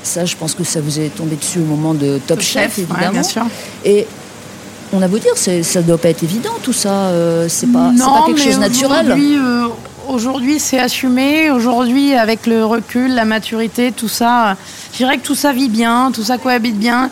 Ça, je pense que ça vous est tombé dessus au moment de Top, Chef, ouais, évidemment. bien sûr. Et on a beau dire, ça ne doit pas être évident tout ça. euh, c'est pas, pas quelque mais chose de naturel. Aujourd'hui, euh, aujourd'hui, c'est assumé. Aujourd'hui, avec le recul, la maturité, tout ça, je dirais que tout ça vit bien, tout ça cohabite bien.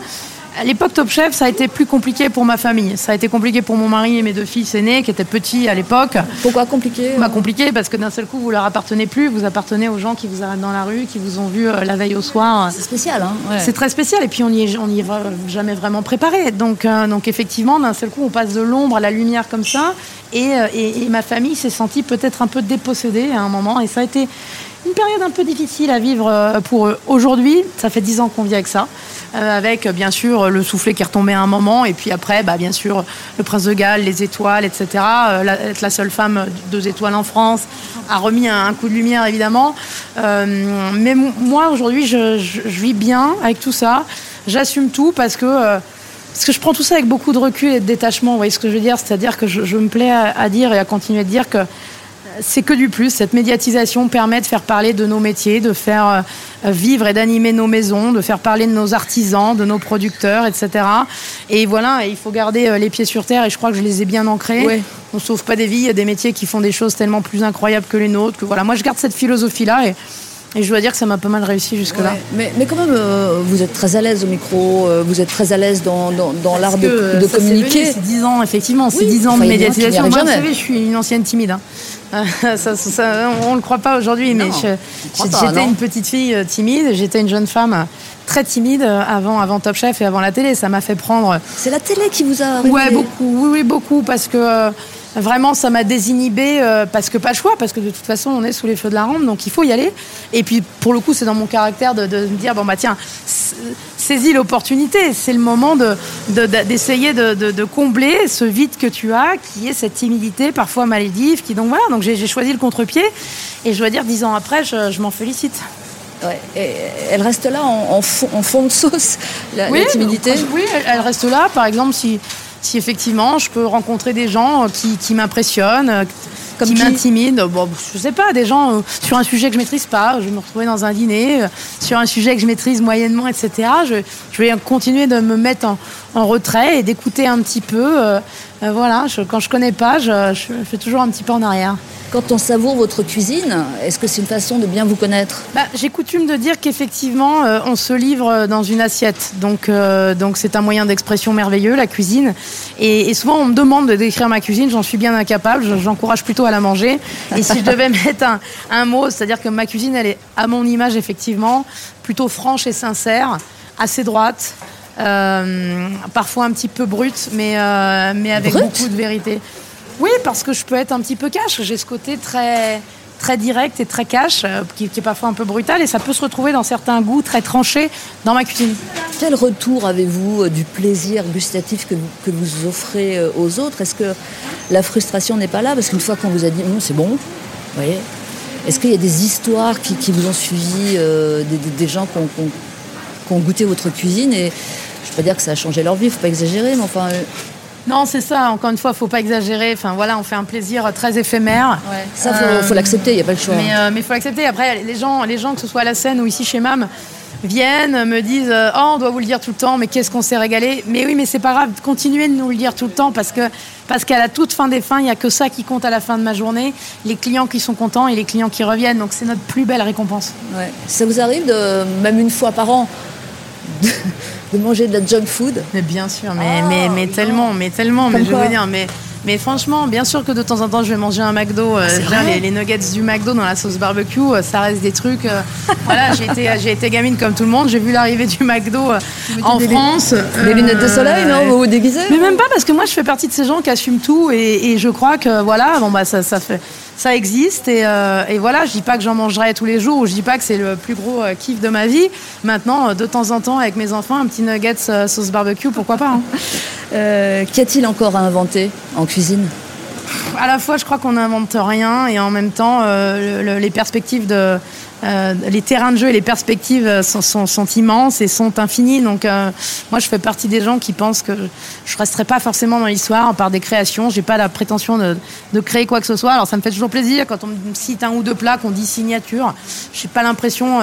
À l'époque Top Chef, ça a été plus compliqué pour ma famille. Ça a été compliqué pour mon mari et mes deux fils aînés qui étaient petits à l'époque. Pourquoi compliqué Bah, compliqué parce que d'un seul coup, vous leur appartenez plus. Vous appartenez aux gens qui vous arrêtent dans la rue, qui vous ont vu euh, la veille au soir. C'est spécial, hein ouais. C'est très spécial et puis on n'y est, on y est vra- jamais vraiment préparé. Donc, euh, donc effectivement, d'un seul coup, on passe de l'ombre à la lumière comme ça. Et, euh, et- et ma famille s'est sentie peut-être un peu dépossédée à un moment. Et ça a été une période un peu difficile à vivre euh, pour eux. Aujourd'hui, ça fait dix ans qu'on vit avec ça. euh, avec euh, bien sûr le soufflet qui est retombé à un moment. Et puis après, bah, bien sûr, le Prince de Galles, les étoiles, etc. La- être la seule femme deux étoiles en France a remis un, coup de lumière, évidemment. Mais moi, aujourd'hui, je, vis bien avec tout ça. J'assume tout parce que, parce que je prends tout ça avec beaucoup de recul et de détachement. Vous voyez ce que je veux dire? C'est-à-dire que je, je me plais à, à dire et à continuer de dire que c'est que du plus. Cette médiatisation permet de faire parler de nos métiers, de faire euh, vivre et d'animer nos maisons, de faire parler de nos artisans, de nos producteurs, etc. Et voilà, il faut garder euh, les pieds sur terre et je crois que je les ai bien ancrés. Ouais. On sauve pas des vies, il y a des métiers qui font des choses tellement plus incroyables que les nôtres. Que voilà, moi je garde cette philosophie-là et, et je dois dire que ça m'a pas mal réussi jusque-là. Ouais. Mais, mais quand même, euh, vous êtes très à l'aise au micro, euh, vous êtes très à l'aise dans, dans, dans l'art de, euh, de ça, c'est communiquer. C'est 10 ans, effectivement, c'est Oui, 10 ans enfin, de médiatisation. Moi, vous savez, je suis une ancienne timide. hein. Ça, ça- ça- on ne le croit pas aujourd'hui, mais j'étais une petite fille timide, j'étais une jeune femme très timide avant, avant Top Chef et avant la télé. Ça m'a fait prendre C'est la télé qui vous a Ouais, beaucoup. Oui, oui, beaucoup. Parce que vraiment, ça m'a désinhibé. euh, parce que pas le choix. Parce que de toute façon, on est sous les feux de la rampe. Donc il faut y aller. Et puis, pour le coup, c'est dans mon caractère de, de me dire bon, bah tiens, saisis l'opportunité. C'est le moment de- de- de- d'essayer de, de- de combler ce vide que tu as, qui est cette timidité, parfois malédive. Qui, donc voilà. Donc j'ai choisi le contre-pied. Et je dois dire, dix ans après, je, je m'en félicite. Ouais, et elle reste là en, en fond, en fond de sauce, la, la timidité. Oui, elle, elle reste là. Par exemple, si, si effectivement je peux rencontrer des gens euh, qui, qui m'impressionnent, euh, Comme qui qui m'intimident, bon, je sais pas, des gens euh, sur un sujet que je maîtrise pas, je vais me retrouver dans un dîner, sur un sujet que je maîtrise moyennement, etc. Je, je vais continuer de me mettre en, en retrait et d'écouter un petit peu. euh, euh, voilà, je- quand je connais pas, je, je fais toujours un petit peu en arrière. Quand on savoure votre cuisine, est-ce que c'est une façon de bien vous connaître? Bah, J'ai coutume de dire qu'effectivement, euh, on se livre dans une assiette. Donc, euh, donc c'est un moyen d'expression merveilleux, la cuisine. Et, et souvent, on me demande de décrire ma cuisine. J'en suis bien incapable. Je- J'encourage plutôt à la manger. Et si je devais mettre un, un mot, c'est-à-dire que ma cuisine, elle est à mon image, effectivement, plutôt franche et sincère, assez droite. euh, parfois un petit peu brute, mais, mais avec beaucoup de vérité. Oui, parce que je peux être un petit peu cash. J'ai ce côté très, très direct et très cash, euh, qui, est parfois un peu brutal, et ça peut se retrouver dans certains goûts très tranchés dans ma cuisine. Quel retour avez-vous euh, du plaisir gustatif que vous, offrez euh, aux autres? Est-ce que la frustration n'est pas là? Parce qu'une fois qu'on vous a dit non, c'est bon, vous voyez est-ce qu'il y a des histoires qui, vous ont suivi, des, gens qui ont, goûté votre cuisine? Et je ne veux pas dire que ça a changé leur vie, il ne faut pas exagérer, mais enfin, Non, c'est ça. Encore une fois, faut pas exagérer. Enfin voilà, on fait un plaisir très éphémère. ça, il faut, Euh, faut l'accepter, il n'y a pas le choix. Mais euh, mais faut l'accepter. Après, les gens, les gens que ce soit à la scène ou ici chez Mam, viennent, me disent euh, Oh, on doit vous le dire tout le temps, mais qu'est-ce qu'on s'est régalé? Mais oui, mais c'est pas grave, continuez de nous le dire tout le temps parce que parce qu'à la toute fin des fins, il n'y a que ça qui compte à la fin de ma journée. Les clients qui sont contents et les clients qui reviennent. Donc c'est notre plus belle récompense. Ouais. Ça vous arrive, de, même une fois par an, de, manger de la junk food. Mais bien sûr, mais, Ah, mais, tellement, mais tellement, mais je veux dire, mais, mais franchement, bien sûr que de temps en temps, je vais manger un McDo. euh, vrai les, les nuggets du McDo dans la sauce barbecue, euh, ça reste des trucs. euh, voilà, j'ai été, gamine comme tout le monde. J'ai vu l'arrivée du McDo euh, en des- France. Des lunettes de soleil, non Vous déguisez Mais même pas parce que moi, je fais partie de ces gens qui assument tout et, et je crois que voilà, bon bah ça, ça fait. Ça existe et, euh, et voilà, je dis pas que j'en mangerai tous les jours ou je dis pas que c'est le plus gros euh, kiff de ma vie. Maintenant, euh, de temps en temps, avec mes enfants, un petit nuggets sauce barbecue, pourquoi pas hein. Qu'y a-t-il encore à inventer en cuisine? À la fois, je crois qu'on n'invente rien et en même temps, euh, le- le- les perspectives de. Euh, les terrains de jeu et les perspectives euh, sont, immenses et sont infinies. Donc, euh, moi, je fais partie des gens qui pensent que je ne resterai pas forcément dans l'histoire par des créations. J'ai pas la prétention de, créer quoi que ce soit. Alors, ça me fait toujours plaisir quand on me cite un ou deux plats, qu'on dit signature. Je n'ai pas l'impression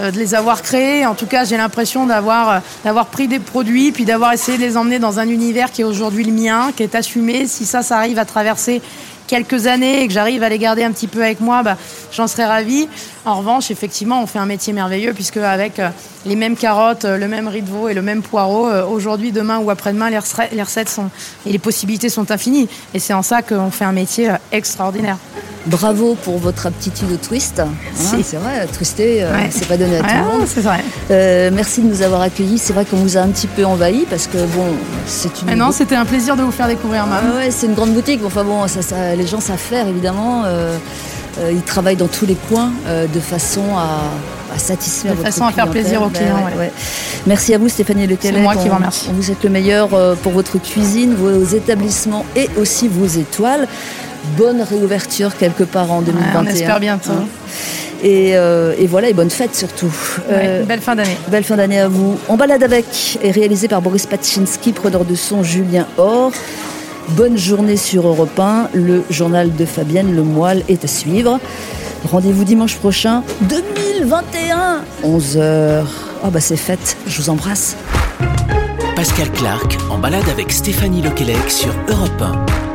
de les avoir créés. En tout cas, j'ai l'impression d'avoir d'avoir pris des produits puis d'avoir essayé de les emmener dans un univers qui est aujourd'hui le mien, qui est assumé. Si ça, ça arrive à traverser quelques années et que j'arrive à les garder un petit peu avec moi, bah, j'en serais ravie. En revanche, effectivement, on fait un métier merveilleux puisque avec euh, les mêmes carottes, euh, le même riz de veau et le même poireau, euh, aujourd'hui, demain ou après-demain, les, rece- les recettes sont et les possibilités sont infinies. Et c'est en ça qu'on fait un métier extraordinaire. Bravo pour votre aptitude au twist. Hein, c'est vrai, twister, euh, Ouais. c'est pas donné à tout le monde. vrai. Euh, merci de nous avoir accueillis. C'est vrai qu'on vous a un petit peu envahi parce que bon, c'est une. Mais non, c'était un plaisir de vous faire découvrir Ah ouais, c'est une grande boutique. Enfin bon, ça, ça- les gens savent faire évidemment. Euh, euh, ils travaillent dans tous les coins euh, de façon à, à satisfaire De votre façon à faire plaisir aux Ben clients, ouais, ouais. ouais. Merci à vous Stéphanie Lequelec. C'est moi qui vous remercie. Vous êtes le meilleur pour votre cuisine, vos établissements et aussi vos étoiles. Bonne réouverture quelque part en 2021. on espère bientôt. hein. Et, euh, et voilà, et bonne fête surtout. Ouais, belle fin d'année. Belle fin d'année à vous. On balade avec est réalisé par Boris Patchinski, preneur de son Julien Or. Bonne journée sur Europe 1. Le journal de Fabienne Le Moile est à suivre. Rendez-vous dimanche prochain, 2021, 11h. Oh bah c'est fait, je vous embrasse. Pascal Clark en balade avec Stéphanie Lequelec sur Europe 1.